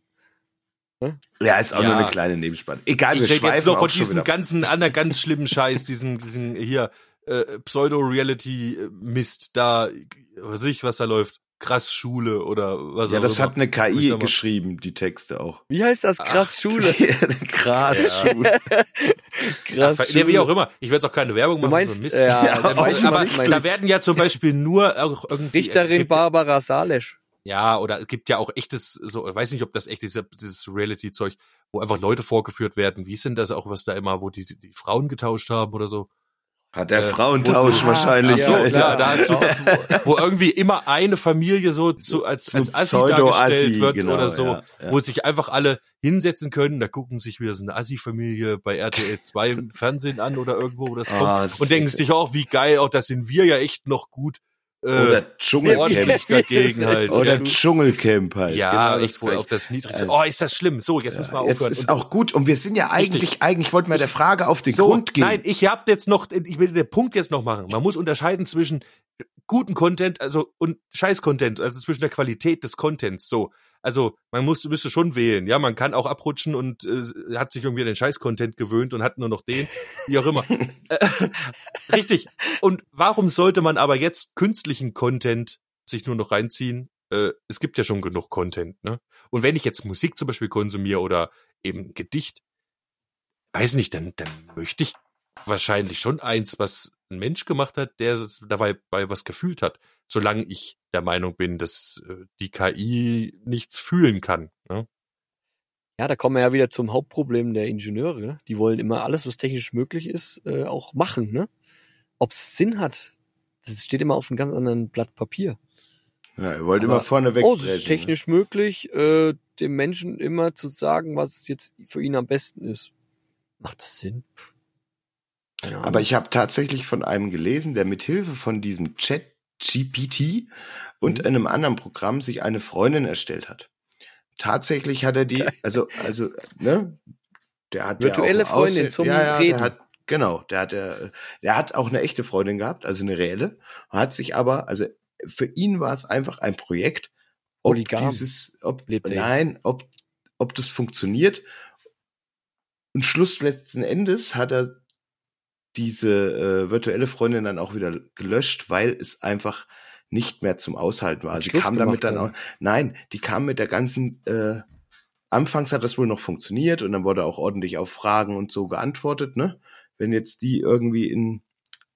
A: Ja, ist auch
C: Ja.
A: nur eine kleine Nebenspanne. Egal, wir
C: Ich
A: schweifen
C: jetzt noch von diesem ganzen anderen ganz schlimmen Scheiß, diesen, diesen hier äh, Pseudo-Reality-Mist da, was weiß ich, was da läuft. Krass Schule oder was
A: Ja,
C: auch
A: das
C: immer.
A: hat eine
C: Wo ich
A: KI geschrieben, die Texte auch.
D: Wie heißt das? Krass Schule.
A: Krass, *laughs*
C: Ja.
A: Schule.
D: Krass *laughs*
C: Ach, nee, wie auch immer. Ich werde jetzt auch keine Werbung
D: Du
C: machen.
D: meinst,
C: so ein Mist.
D: ja,
A: Ja,
D: du,
C: aber
D: ich meine.
C: da werden ja zum Beispiel nur auch irgendwie
D: Richterin
C: gibt,
D: Barbara Salesch.
C: Ja, oder es gibt ja auch echtes, so, ich weiß nicht, ob das echt ist, dieses Reality-Zeug, wo einfach Leute vorgeführt werden. Wie ist denn das auch, was da immer, wo die, die Frauen getauscht haben oder so?
A: Hat der
C: Äh,
A: Frauentausch
C: du-
A: wahrscheinlich.
C: Ach so,
D: Ja,
C: klar, da hast du das, wo, irgendwie immer eine Familie so zu, als, als Assi dargestellt wird
A: genau,
C: oder so,
A: ja, ja.
C: wo sich einfach alle hinsetzen können, da gucken sich wieder so eine Assi-Familie bei RTL 2 im Fernsehen an oder irgendwo, wo das
A: Ah,
C: kommt
A: das
C: und denken sich auch, wie geil, auch das sind wir ja echt noch gut. Äh,
A: Oder Dschungelcamp.
C: dagegen halt.
A: Oder
C: ja.
A: Dschungelcamp halt.
C: Ja,
A: Genau
C: echt wohl auf das Niedrigste.
A: Also,
C: Oh, ist das schlimm. So, jetzt müssen wir
A: Jetzt
C: aufhören.
A: ist
C: Und-
A: auch gut. Und wir sind ja eigentlich,
C: Richtig.
A: eigentlich wollten wir der Frage auf den
C: so,
A: Grund gehen.
C: nein, ich hab jetzt noch, ich will den Punkt jetzt noch machen. Man muss unterscheiden zwischen guten Content, also und Scheiß-Content, also zwischen der Qualität des Contents. So, also man muss müsste schon wählen. Ja, man kann auch abrutschen und äh, hat sich irgendwie an den Scheiß-Content gewöhnt und hat nur noch den, wie auch immer. *laughs* äh, richtig. Und warum sollte man aber jetzt künstlichen Content sich nur noch reinziehen? Äh, es gibt ja schon genug Content, ne? Und wenn ich jetzt Musik zum Beispiel konsumiere oder eben Gedicht, weiß nicht, dann, dann möchte ich wahrscheinlich schon eins, was ein Mensch gemacht hat, der es dabei bei was gefühlt hat, solange ich der Meinung bin, dass äh, die KI nichts fühlen kann. Ne?
D: Ja, da kommen wir ja wieder zum Hauptproblem der Ingenieure. Ne? Die wollen immer alles, was technisch möglich ist, äh, auch machen. Ne? Ob es Sinn hat, das steht immer auf einem ganz anderen Blatt Papier.
A: Ja, ihr wollt
D: Aber-
A: immer vorne weg.
D: Oh, es ist technisch möglich, äh, dem Menschen immer zu sagen, was jetzt für ihn am besten ist. Macht das Sinn? Keine Ahnung.
A: Aber ich habe tatsächlich von einem gelesen, der mit Hilfe von diesem Chat GPT und
D: Mhm.
A: einem anderen Programm sich eine Freundin erstellt hat. Tatsächlich hat er die, also, also, ne, der hat
D: Virtuelle
A: ja
D: Freundin zum
A: ja, ja,
D: Reden.
A: Der hat, genau, der hat, der, der hat auch eine echte Freundin gehabt, also eine reelle, hat sich aber, also für ihn war es einfach ein Projekt, ob
D: Polygam.
A: dieses, ob, nein, ob, ob das funktioniert. Und Schluss letzten Endes hat er diese äh, virtuelle Freundin dann auch wieder gelöscht, weil es einfach nicht mehr zum Aushalten war. Also sie
D: Schluss
A: kam damit dann auch, nein, die kam mit der ganzen äh, anfangs hat das wohl noch funktioniert und dann wurde auch ordentlich auf Fragen und so geantwortet, ne? Wenn jetzt die irgendwie in,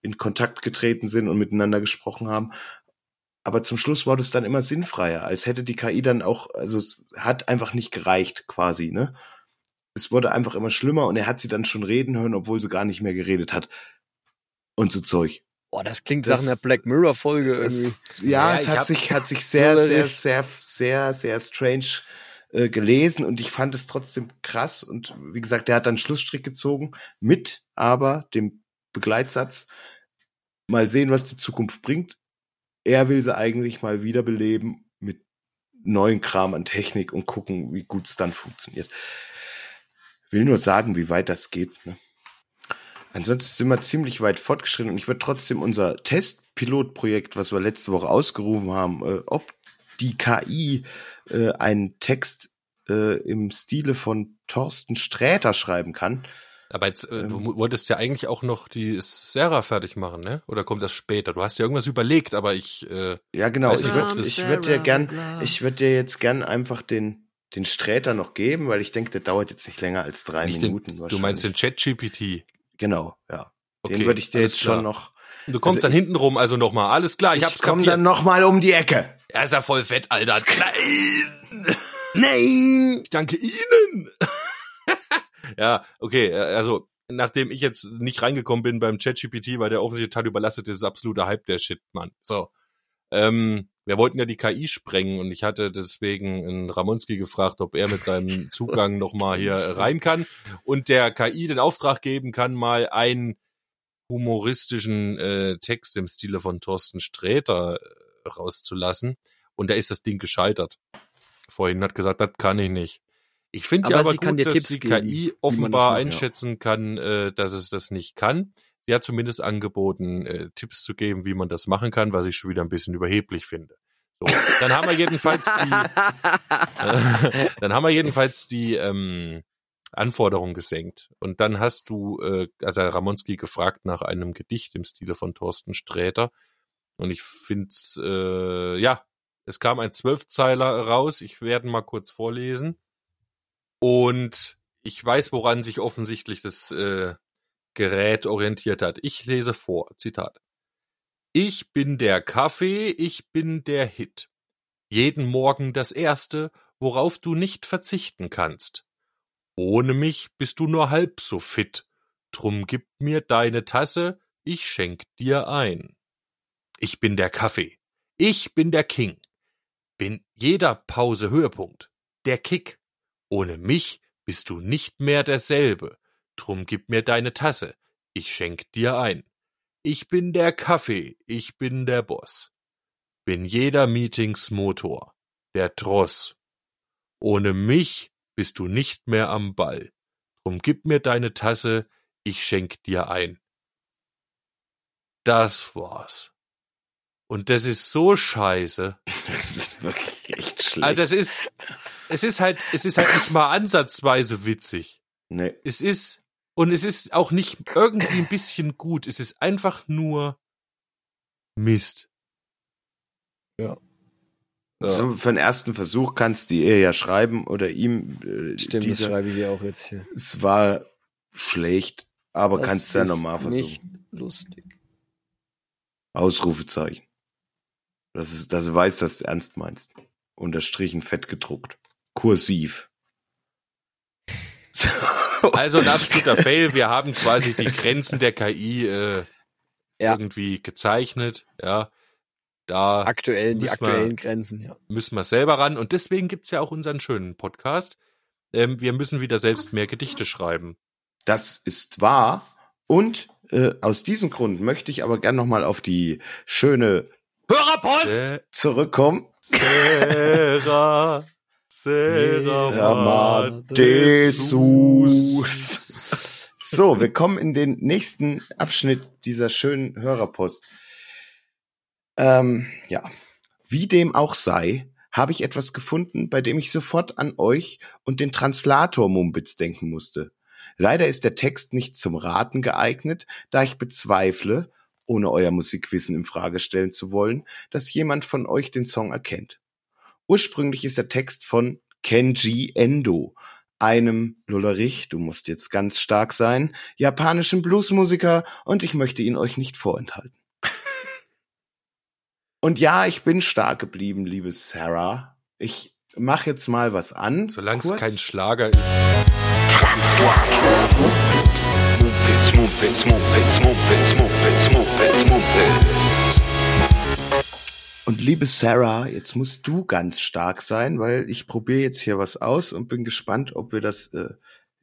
A: in Kontakt getreten sind und miteinander gesprochen haben. Aber zum Schluss wurde es dann immer sinnfreier, als hätte die KI dann auch, also es hat einfach nicht gereicht quasi, ne? Es wurde einfach immer schlimmer und er hat sie dann schon reden hören, obwohl sie gar nicht mehr geredet hat. Und so Zeug.
D: Boah, das klingt
A: Das-
D: nach einer Black Mirror Folge irgendwie.
A: Es, ja,
C: Ja,
A: es hat sich, hat sich sehr, sehr, sehr, sehr, sehr strange äh, gelesen und ich fand es trotzdem krass und wie gesagt, der hat dann Schlussstrich gezogen mit aber dem Begleitsatz, mal sehen, was die Zukunft bringt. Er will sie eigentlich mal wiederbeleben mit neuen Kram an Technik und gucken, wie gut es dann funktioniert. Will nur sagen, wie weit das geht. Ne? Ansonsten sind wir ziemlich weit fortgeschritten und ich würde trotzdem unser Testpilotprojekt, was wir letzte Woche ausgerufen haben, äh, ob die KI äh, einen Text äh, im Stile von Thorsten Sträter schreiben kann.
C: Aber jetzt, äh,
A: Ähm.
C: du wolltest ja eigentlich auch noch die Sarah fertig machen, ne? Oder kommt das später? Du hast ja irgendwas überlegt, aber ich, äh,
A: Ja, genau. Ich würde ich würd dir gern, ich würde dir jetzt gern einfach den, den Sträter noch geben, weil ich denke, der dauert jetzt nicht länger als drei
C: nicht den,
A: Minuten.
C: du meinst den ChatGPT.
A: Genau, ja.
C: Okay,
A: den würde ich dir jetzt
C: klar.
A: schon noch.
C: Du kommst
A: Also
C: dann hinten rum, also nochmal. Alles klar, ich,
A: Ich,
C: hab's
A: komme
C: kapiert.
A: dann noch mal um die Ecke.
C: Er ist ja voll fett, Alter. Nein! Nein! Ich danke Ihnen! *laughs* ja, okay, äh, also, nachdem ich jetzt nicht reingekommen bin beim ChatGPT, weil der offensichtlich total überlastet ist, ist absoluter Hype der Shit, Mann. So. Ähm, wir wollten ja die KI sprengen und ich hatte deswegen einen Ramonski gefragt, ob er mit seinem *laughs* Zugang nochmal hier rein kann und der KI den Auftrag geben kann, mal einen humoristischen äh, Text im Stile von Thorsten Sträter äh, rauszulassen. Und da ist das Ding gescheitert. Vorhin hat gesagt, das kann ich nicht. Ich finde ja
D: Aber
C: aber gut, dass
D: Tipps
C: die KI offenbar
D: macht, ja.
C: einschätzen kann, äh, dass es das nicht kann. Sie hat zumindest angeboten, äh, Tipps zu geben, wie man das machen kann, was ich schon wieder ein bisschen überheblich finde. So, dann haben wir jedenfalls die, äh, *laughs* *laughs* dann haben wir jedenfalls die ähm, Anforderung gesenkt. Und dann hast du, äh, also Ramonski gefragt nach einem Gedicht im Stile von Thorsten Sträter. Und ich find's, äh, ja, es kam ein Zwölfzeiler raus. Ich werde mal kurz vorlesen. Und ich weiß, woran sich offensichtlich das äh, Gerät orientiert hat. Ich lese vor, Zitat. Ich bin der Kaffee, ich bin der Hit. Jeden Morgen das Erste, worauf du nicht verzichten kannst. Ohne mich bist du nur halb so fit. Drum gib mir deine Tasse, ich schenk dir ein. Ich bin der Kaffee. Ich bin der King. Bin jeder Pause Höhepunkt. Der Kick. Ohne mich bist du nicht mehr derselbe. Drum gib mir deine Tasse, ich schenk dir ein. Ich bin der Kaffee, ich bin der Boss. Bin jeder Meetings Motor, der Tross. Ohne mich bist du nicht mehr am Ball. Drum gib mir deine Tasse, ich schenk dir ein. Das war's. Und das ist so scheiße. *laughs*
A: Das ist wirklich echt schlecht.
C: Also das ist, es ist halt, es ist halt nicht mal ansatzweise witzig.
A: nee.
C: Es ist, und es ist auch nicht irgendwie ein bisschen gut. Es ist einfach nur Mist. Ja.
A: So, für den ersten Versuch kannst du ihr ja schreiben oder ihm. Äh,
D: Stimmt, das
A: dieser,
D: schreibe ich hier auch jetzt hier.
A: es war schlecht, aber
D: Das
A: kannst du ja normal versuchen.
D: Nicht lustig.
A: Ausrufezeichen. Das ist, dass du weißt, dass du ernst meinst. Unterstrichen fett gedruckt. Kursiv. So. *laughs*
C: Also ein absoluter Fail. Wir haben quasi die Grenzen der KI äh,
D: Ja.
C: irgendwie gezeichnet. Ja. Da
D: Aktuell, die
C: Müssen wir-
D: aktuellen Grenzen, ja.
C: müssen wir selber ran. Und deswegen gibt's ja auch unseren schönen Podcast. Ähm, wir müssen wieder selbst mehr Gedichte schreiben.
A: Das ist wahr. Und äh, aus diesem Grund möchte ich aber gern nochmal auf die schöne
E: Hörerpost!
C: Äh,
A: zurückkommen.
C: Sarah,
A: Amadeus. So, wir kommen in den nächsten Abschnitt dieser schönen Hörerpost. Ähm, ja, wie dem auch sei, habe ich etwas gefunden, bei dem ich sofort an euch und den Translator Mumbitz denken musste. Leider ist der Text nicht zum Raten geeignet, da ich bezweifle, ohne euer Musikwissen in Frage stellen zu wollen, dass jemand von euch den Song erkennt. Ursprünglich ist der Text von Kenji Endo, einem Lullerich, du musst jetzt ganz stark sein, japanischen Bluesmusiker und ich möchte ihn euch nicht vorenthalten. *laughs* und ja, ich bin stark geblieben, liebe Sarah. Ich mach jetzt mal was an.
C: Solange es kein Schlager ist.
F: Mumpitz, Mumpitz, Mumpitz, Mumpitz, Mumpitz, Mumpitz, Mumpitz.
A: Und liebe Sarah, jetzt musst du ganz stark sein, weil ich probiere jetzt hier was aus und bin gespannt, ob wir das äh,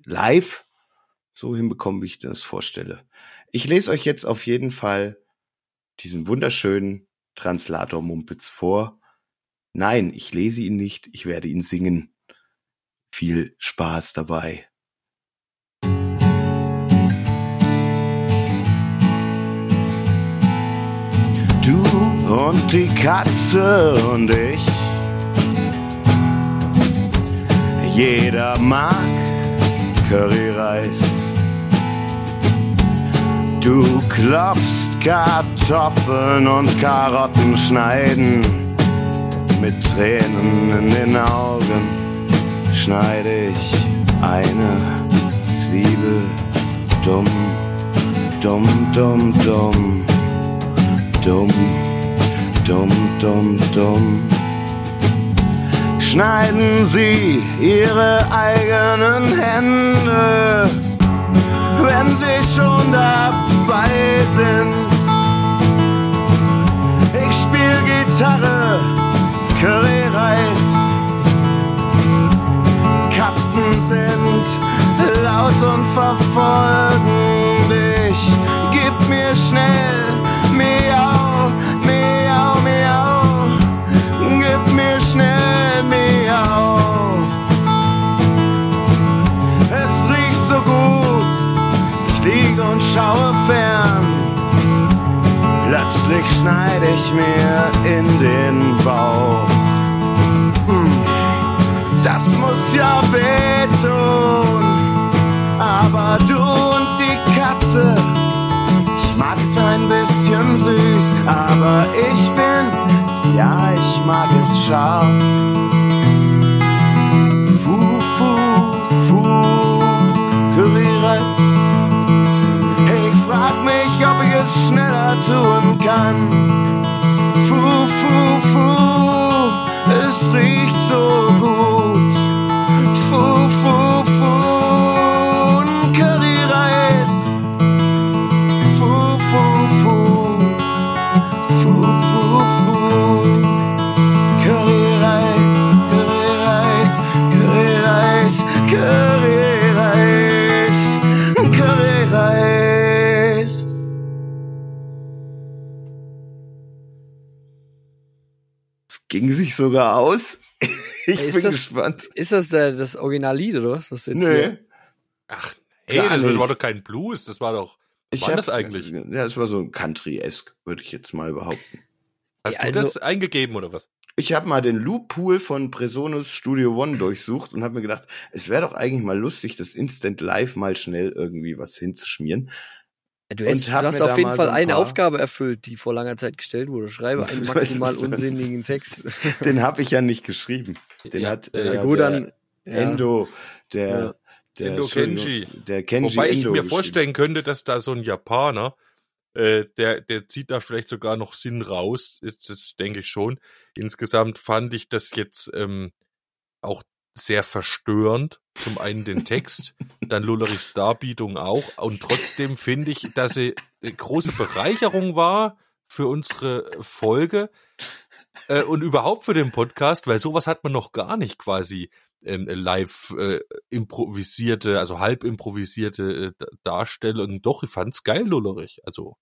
A: live so hinbekommen, wie ich das vorstelle. Ich lese euch jetzt auf jeden Fall diesen wunderschönen Translator Mumpitz vor. Nein, ich lese ihn nicht, ich werde ihn singen. Viel Spaß dabei. Du und die Katze und ich. Jeder mag Curryreis. Du klopfst Kartoffeln und Karotten schneiden. Mit Tränen in den Augen schneide ich eine Zwiebel. Dumm, dumm, dumm, dumm dumm, dumm, dumm, dumm. Schneiden Sie Ihre eigenen Hände, wenn Sie schon dabei sind. Ich spiel Gitarre, Curryreis. Katzen sind laut und verfolgen dich. Gib mir schnell schaue fern. Plötzlich schneide ich mir in den Bauch. Hm, Das muss ja wehtun, aber du und die Katze, ich mag's ein bisschen süß, aber ich bin, ja, ich mag es scharf. Tun kann. Fu, fu, fu, es riecht sich sogar aus. *laughs* Ich
D: Ist
A: bin
D: das-
A: gespannt.
D: Ist das äh, das Originallied oder was? was jetzt
A: Nee.
D: hier?
C: Ach, hey,
A: Gar
C: das
A: nicht.
C: war doch kein Blues, das war doch. Was war
A: hab-
C: das eigentlich?
A: Ja, es war so ein Country-esque, würde ich jetzt mal behaupten.
C: Hast
D: Ja,
C: du
D: also-
C: das eingegeben oder was?
A: Ich habe mal den Loop-Pool von Presonus Studio One durchsucht und habe mir gedacht, es wäre doch eigentlich mal lustig, das Instant Live mal schnell irgendwie was hinzuschmieren.
D: Du
A: Und
D: hast, du hast
A: mir
D: auf jeden Fall
A: so ein
D: eine Aufgabe erfüllt, die vor langer Zeit gestellt wurde. Schreibe einen *laughs* maximal unsinnigen Text. *laughs*
A: Den habe ich ja nicht geschrieben. Den
C: Ja,
A: hat
D: Ja,
A: äh,
D: gut,
A: der
D: dann. Ja.
A: Endo, der,
D: Ja.
A: der
C: Endo Kenji.
A: Der Kenji
C: Wobei ich
A: Endo
C: mir
A: geschrieben.
C: vorstellen könnte, dass da so ein Japaner, äh, der, der zieht da vielleicht sogar noch Sinn raus. Das, das denke ich schon. Insgesamt fand ich das jetzt ähm, auch sehr verstörend. Zum einen den Text, dann Lullerichs Darbietung auch. Und trotzdem finde ich, dass sie eine große Bereicherung war für unsere Folge äh, und überhaupt für den Podcast, weil sowas hat man noch gar nicht quasi ähm, live äh, improvisierte, also halb improvisierte äh, Darstellung. Doch, ich fand's geil, Lullerich. Also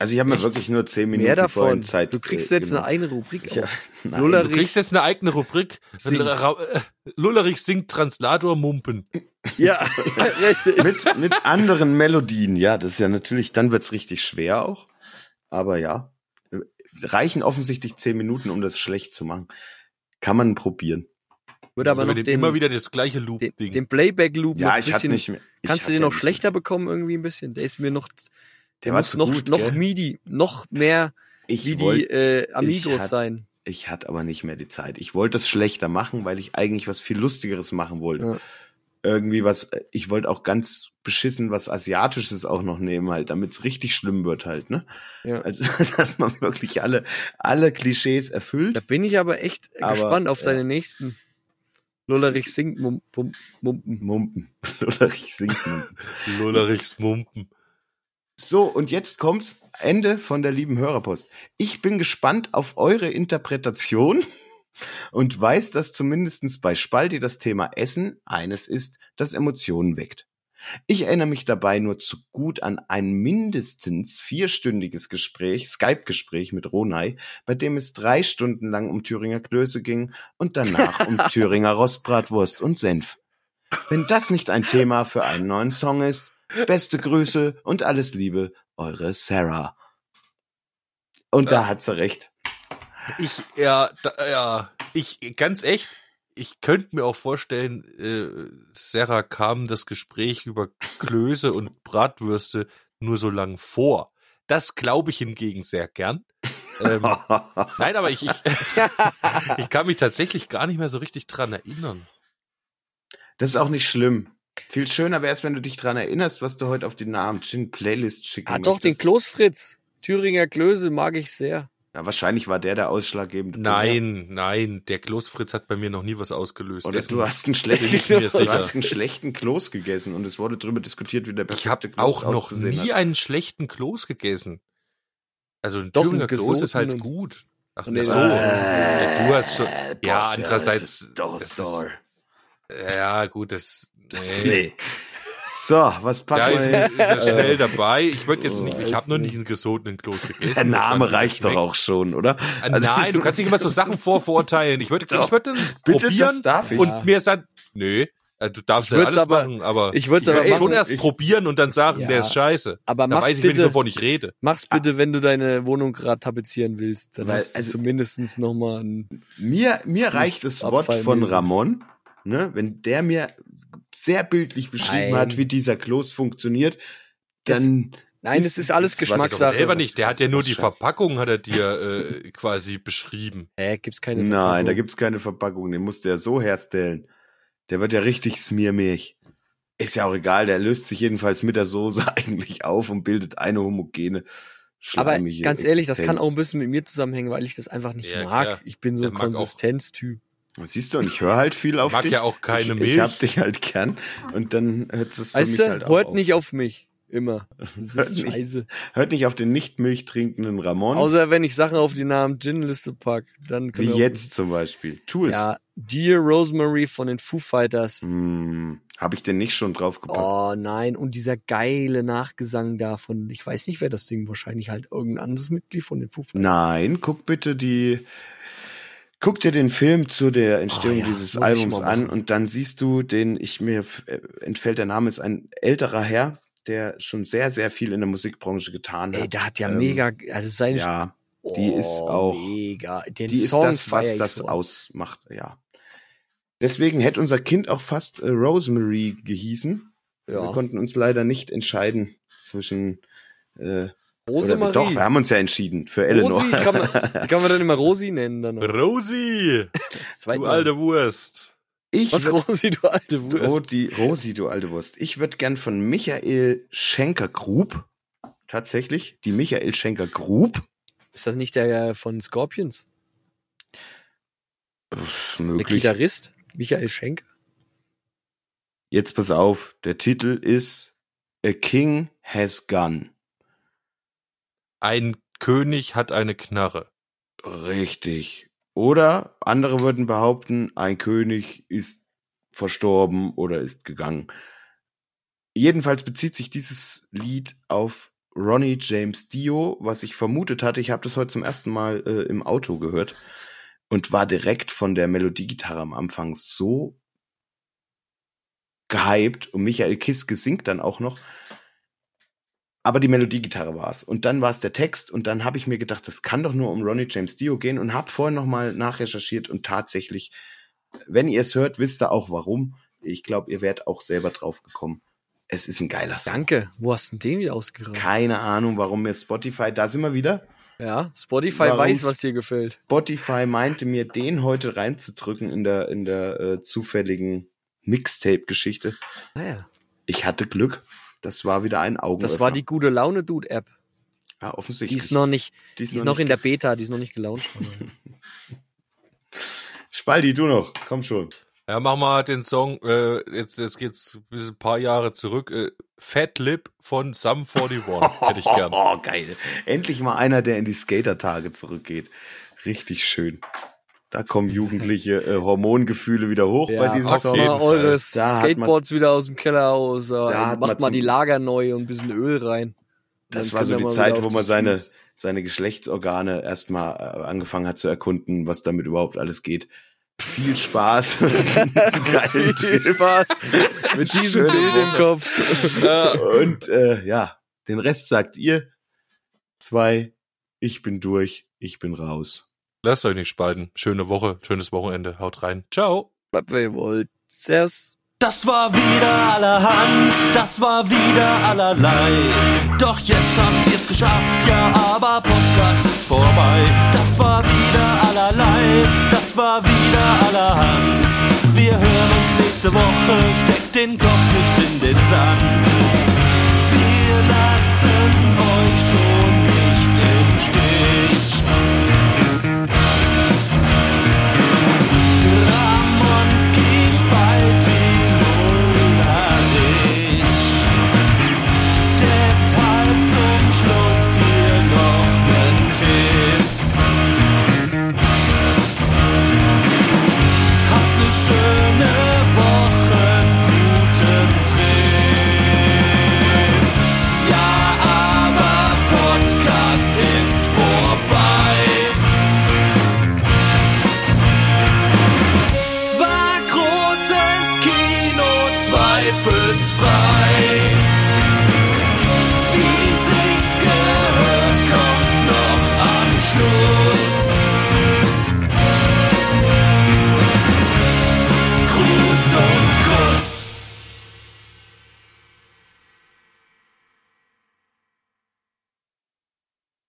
A: Also ich habe mir
D: Echt?
A: wirklich nur zehn Minuten
D: Mehr
A: vorhin
D: davon.
A: Zeit
D: Du kriegst
A: äh,
D: jetzt eine
A: genommen.
D: eigene Rubrik.
A: Ja, *laughs*
C: du kriegst jetzt eine eigene Rubrik.
D: Singt.
C: Äh, Lullerich singt Translator Mumpen. *laughs*
D: Ja, *laughs*
A: mit, mit anderen Melodien, ja, das ist ja natürlich, dann wird's richtig schwer auch. Aber ja, reichen offensichtlich zehn Minuten, um das schlecht zu machen. Kann man probieren.
D: Würde aber noch
C: den,
D: den,
C: immer wieder das gleiche
D: den,
C: Loop-Ding.
D: den Playback-Loop noch
A: Ja,
D: ein
A: ich hatte
D: bisschen.
A: nicht mehr. ich
D: kannst du den noch schlechter bekommen irgendwie ein bisschen? Der ist mir noch, der, muss noch,
A: gut,
D: noch
A: gell?
D: MIDI, noch mehr
A: Ich
D: wie
A: wollt-
D: äh, Amigos
A: hat-
D: sein.
A: Ich hatte aber nicht mehr die Zeit. Ich wollte es schlechter machen, weil ich eigentlich was viel Lustigeres machen wollte.
D: Ja.
A: Irgendwie was, ich wollte auch ganz beschissen was Asiatisches auch noch nehmen, halt, damit es richtig schlimm wird halt, ne?
D: Ja.
A: Also, *laughs* dass man wirklich alle, alle Klischees erfüllt.
D: Da bin ich aber echt
A: Aber,
D: gespannt auf
A: ja.
D: deine nächsten. Lullerich singt Mumpen.
A: Mumpen. *laughs* Oder ich sing Mumpen.
C: Lullerichs Mumpen.
A: So, und jetzt kommt's. Ende von der lieben Hörerpost. Ich bin gespannt auf eure Interpretation und weiß, dass zumindestens bei Spalti das Thema Essen eines ist, das Emotionen weckt. Ich erinnere mich dabei nur zu gut an ein mindestens vierstündiges Gespräch, Skype-Gespräch mit Ronay, bei dem es drei Stunden lang um Thüringer Klöße ging und danach um *laughs* Thüringer Rostbratwurst und Senf. Wenn das nicht ein Thema für einen neuen Song ist, beste Grüße und alles Liebe, eure Sarah. Und da hat sie recht.
C: Ich, ja, da, ja, ich, ganz echt, ich könnte mir auch vorstellen, äh, Sarah kam das Gespräch über Klöße und Bratwürste nur so lang vor. Das glaube ich hingegen sehr gern. Ähm, *laughs* nein, aber ich, ich, *laughs* ich kann mich tatsächlich gar nicht mehr so richtig dran erinnern.
A: Das ist auch nicht schlimm. Viel schöner wäre es, wenn du dich dran erinnerst, was du heute auf die Namen Chin Playlist schicken
D: Ah, doch, den
A: möchtest.
D: Kloßfritz. Thüringer Klöße mag ich sehr.
A: Ja, wahrscheinlich war der der ausschlaggebende. Punkt.
C: Nein, nein, der Kloßfritz hat bei mir noch nie was ausgelöst.
A: Oder du hast einen schlechten,
C: ich mir
A: du hast einen schlechten Kloß gegessen und es wurde darüber diskutiert, wie der
C: Ich
A: perfekte
C: habe
A: Kloß
C: auch noch nie
A: hat.
C: einen schlechten Kloß gegessen. Also ein
D: Doch,
C: Thüringer Kloß ist halt gut. Ach
D: Nee,
C: so.
D: nee.
C: Ja, du hast schon. Ja, andererseits.
A: Äh, ist,
C: ja, gut, das. Nee. *laughs*
A: Nee. So, was packen
C: ist,
A: wir
C: ist er
A: hin?
C: schnell dabei. Ich würde jetzt nicht, ich
D: Weiß
C: habe noch
D: nicht.
C: nicht einen gesotenen Kloß *laughs* gegessen.
A: Der Name reicht doch auch schon, oder?
C: Äh,
A: Also-
C: Nein, du *laughs* kannst nicht immer so Sachen vorverurteilen. Ich würde, ich würde
A: Bitte,
C: probieren
A: das darf ich.
C: und mir sagen, nö, äh, du darfst
D: Ich
C: ja alles
D: aber-
C: machen, aber
D: ich würd's
C: ich
D: aber
C: werde schon erst
A: Ich-
C: probieren und dann sagen,
D: Ja.
C: der ist scheiße.
D: Aber
C: Da
D: mach's
C: weiß ich, wenn ich
D: bitte,
C: wovon ich rede.
D: mach's bitte, wenn du deine Wohnung gerade tapezieren willst. Dann
A: Weil,
D: hast du
A: also-
D: zumindest noch mal ein
A: Mir, mir reicht das Wort von. Ramon, ne, wenn der mir sehr bildlich beschrieben
D: Nein.
A: hat, wie dieser Kloß funktioniert, dann
D: Nein,
A: Ist
D: es ist
A: es
D: alles Geschmackssache.
C: selber nicht. Der hat ja nur die. Verpackung, hat er dir äh, quasi beschrieben.
D: Hä, gibt's keine
A: nein, da
D: Verpackung.
A: gibt's keine Verpackung, den musst du ja so herstellen. Der wird ja richtig smearmilch. Ist ja auch egal, der löst sich jedenfalls mit der Soße *laughs* eigentlich auf und bildet eine homogene,
D: Aber ganz ehrlich, das kann auch ein bisschen mit mir zusammenhängen, weil ich das einfach nicht
C: Ja,
D: mag.
C: klar.
D: Ich bin so
C: Der
D: ein Konsistenztyp.
A: Siehst du, und ich höre halt viel auf
C: Mag
A: dich.
C: ja auch keine
A: ich,
C: Milch.
A: Ich hab dich halt gern und dann hört es für
D: Weißt
A: mich
D: du,
A: halt
D: hört
A: auf.
D: nicht auf mich. Immer. *laughs* Das
A: Hört
D: ist
A: nicht.
D: scheiße.
A: Hört nicht auf den nicht Milch trinkenden Ramon,
D: Außer wenn ich Sachen auf die Namen Gin-Liste pack, dann
A: wie jetzt zum Beispiel. Tu es.
D: Ja, Dear Rosemary von den Foo Fighters.
A: Hm, Habe ich denn nicht schon draufgepackt?
D: Oh nein, und dieser geile Nachgesang davon. Ich weiß nicht, wer das Ding wahrscheinlich halt irgendein anderes Mitglied von den Foo Fighters.
A: Nein, guck bitte die. Guck dir den Film zu der Entstehung
D: Ah ja,
A: dieses Albums an und dann siehst du den, ich mir äh, entfällt der Name, ist ein älterer Herr, der schon sehr, sehr viel in der Musikbranche getan hat.
D: Ey, der hat ja
A: Ähm,
D: mega, also seine
A: ja, die ist auch-
D: mega. Den
A: die ist
D: Song
A: das, was das
D: so.
A: ausmacht, ja. Deswegen hätte unser Kind auch fast äh, Rosemary gehießen. Wir
D: Ja.
A: konnten uns leider nicht entscheiden zwischen äh, oder
D: Rosemarie.
A: doch, wir haben uns ja entschieden für Eleanor.
D: Rosi kann man, *laughs* kann man dann immer Rosi nennen dann. noch?
C: Rosi, du
D: Mal.
C: alte Wurst.
A: ich
D: Was
A: würd-
D: Rosi, du alte Wurst.
A: Rosi, Rosi, du alte Wurst. Ich würde gern von Michael Schenker Group, tatsächlich, die Michael Schenker Group,
D: Ist das nicht der äh, von Scorpions?
A: Pff,
D: Der
A: möglich.
D: Gitarrist? Michael Schenk?
A: Jetzt pass auf, der Titel ist A King Has Gun.
C: Ein König hat eine Knarre.
A: Richtig. Oder andere würden behaupten, ein König ist verstorben oder ist gegangen. Jedenfalls bezieht sich dieses Lied auf Ronnie James Dio, was ich vermutet hatte. Ich habe das heute zum ersten Mal äh, im Auto gehört und war direkt von der Melodiegitarre am Anfang so gehypt und Michael Kiske singt dann auch noch. Aber die Melodiegitarre war es. Und dann war es der Text und dann habe ich mir gedacht, das kann doch nur um Ronnie James Dio gehen und habe vorhin nochmal nachrecherchiert und tatsächlich, wenn ihr es hört, wisst ihr auch warum. Ich glaube, ihr werdet auch selber drauf gekommen. Es ist ein geiler Song.
D: Danke. Wo hast du denn den wieder ausgegraben?
A: Keine Ahnung, warum mir Spotify, da sind wir wieder.
D: Ja, Spotify
A: Warum
D: weiß, was dir gefällt.
A: Spotify meinte mir, den heute reinzudrücken in der, in der äh, zufälligen Mixtape-Geschichte.
D: Naja.
A: Ich hatte Glück. Das war wieder ein Augenöffner.
D: Das war die gute Laune Dude App.
A: ja,
D: Die
A: offensichtlich.
D: ist noch nicht,
A: Die
D: die ist noch in der Beta, die ist noch nicht gelauncht. *laughs*
A: Spaldi, du noch. Komm schon.
G: Ja, mach mal den Song, äh, jetzt, jetzt geht's bis ein paar Jahre zurück. Äh, Fat Lip von Sum 41 *laughs* hätte ich gern.
A: Oh, geil. Endlich mal einer, der in die Skater-Tage zurückgeht. Richtig schön. Da kommen jugendliche äh, Hormongefühle wieder hoch bei diesem Song.
D: mal eure
A: Da hat man-
D: Skateboards wieder aus dem Keller aus. Äh,
A: man
D: macht mal die Lager neu und ein bisschen Öl rein.
A: Das war so die Zeit, wo man seine, seine Geschlechtsorgane erstmal äh, angefangen hat zu erkunden, was damit überhaupt alles geht. Viel Spaß. *laughs* Geil,
D: Viel. Spaß mit diesem Bild im. Kopf.
A: Und äh, ja, den Rest sagt ihr. Zwei, ich bin durch, ich bin raus.
G: Lasst euch nicht spalten. Schöne Woche, schönes Wochenende. Haut rein. Ciao.
D: Was ihr wollt. Servus.
C: Das war wieder allerhand, das war wieder allerlei. Doch jetzt habt ihr's geschafft, ja, aber Podcast ist vorbei. Das war wieder allerlei, das war wieder allerhand. Wir hören uns nächste Woche, steckt den Kopf nicht in den Sand. Wir lassen euch schon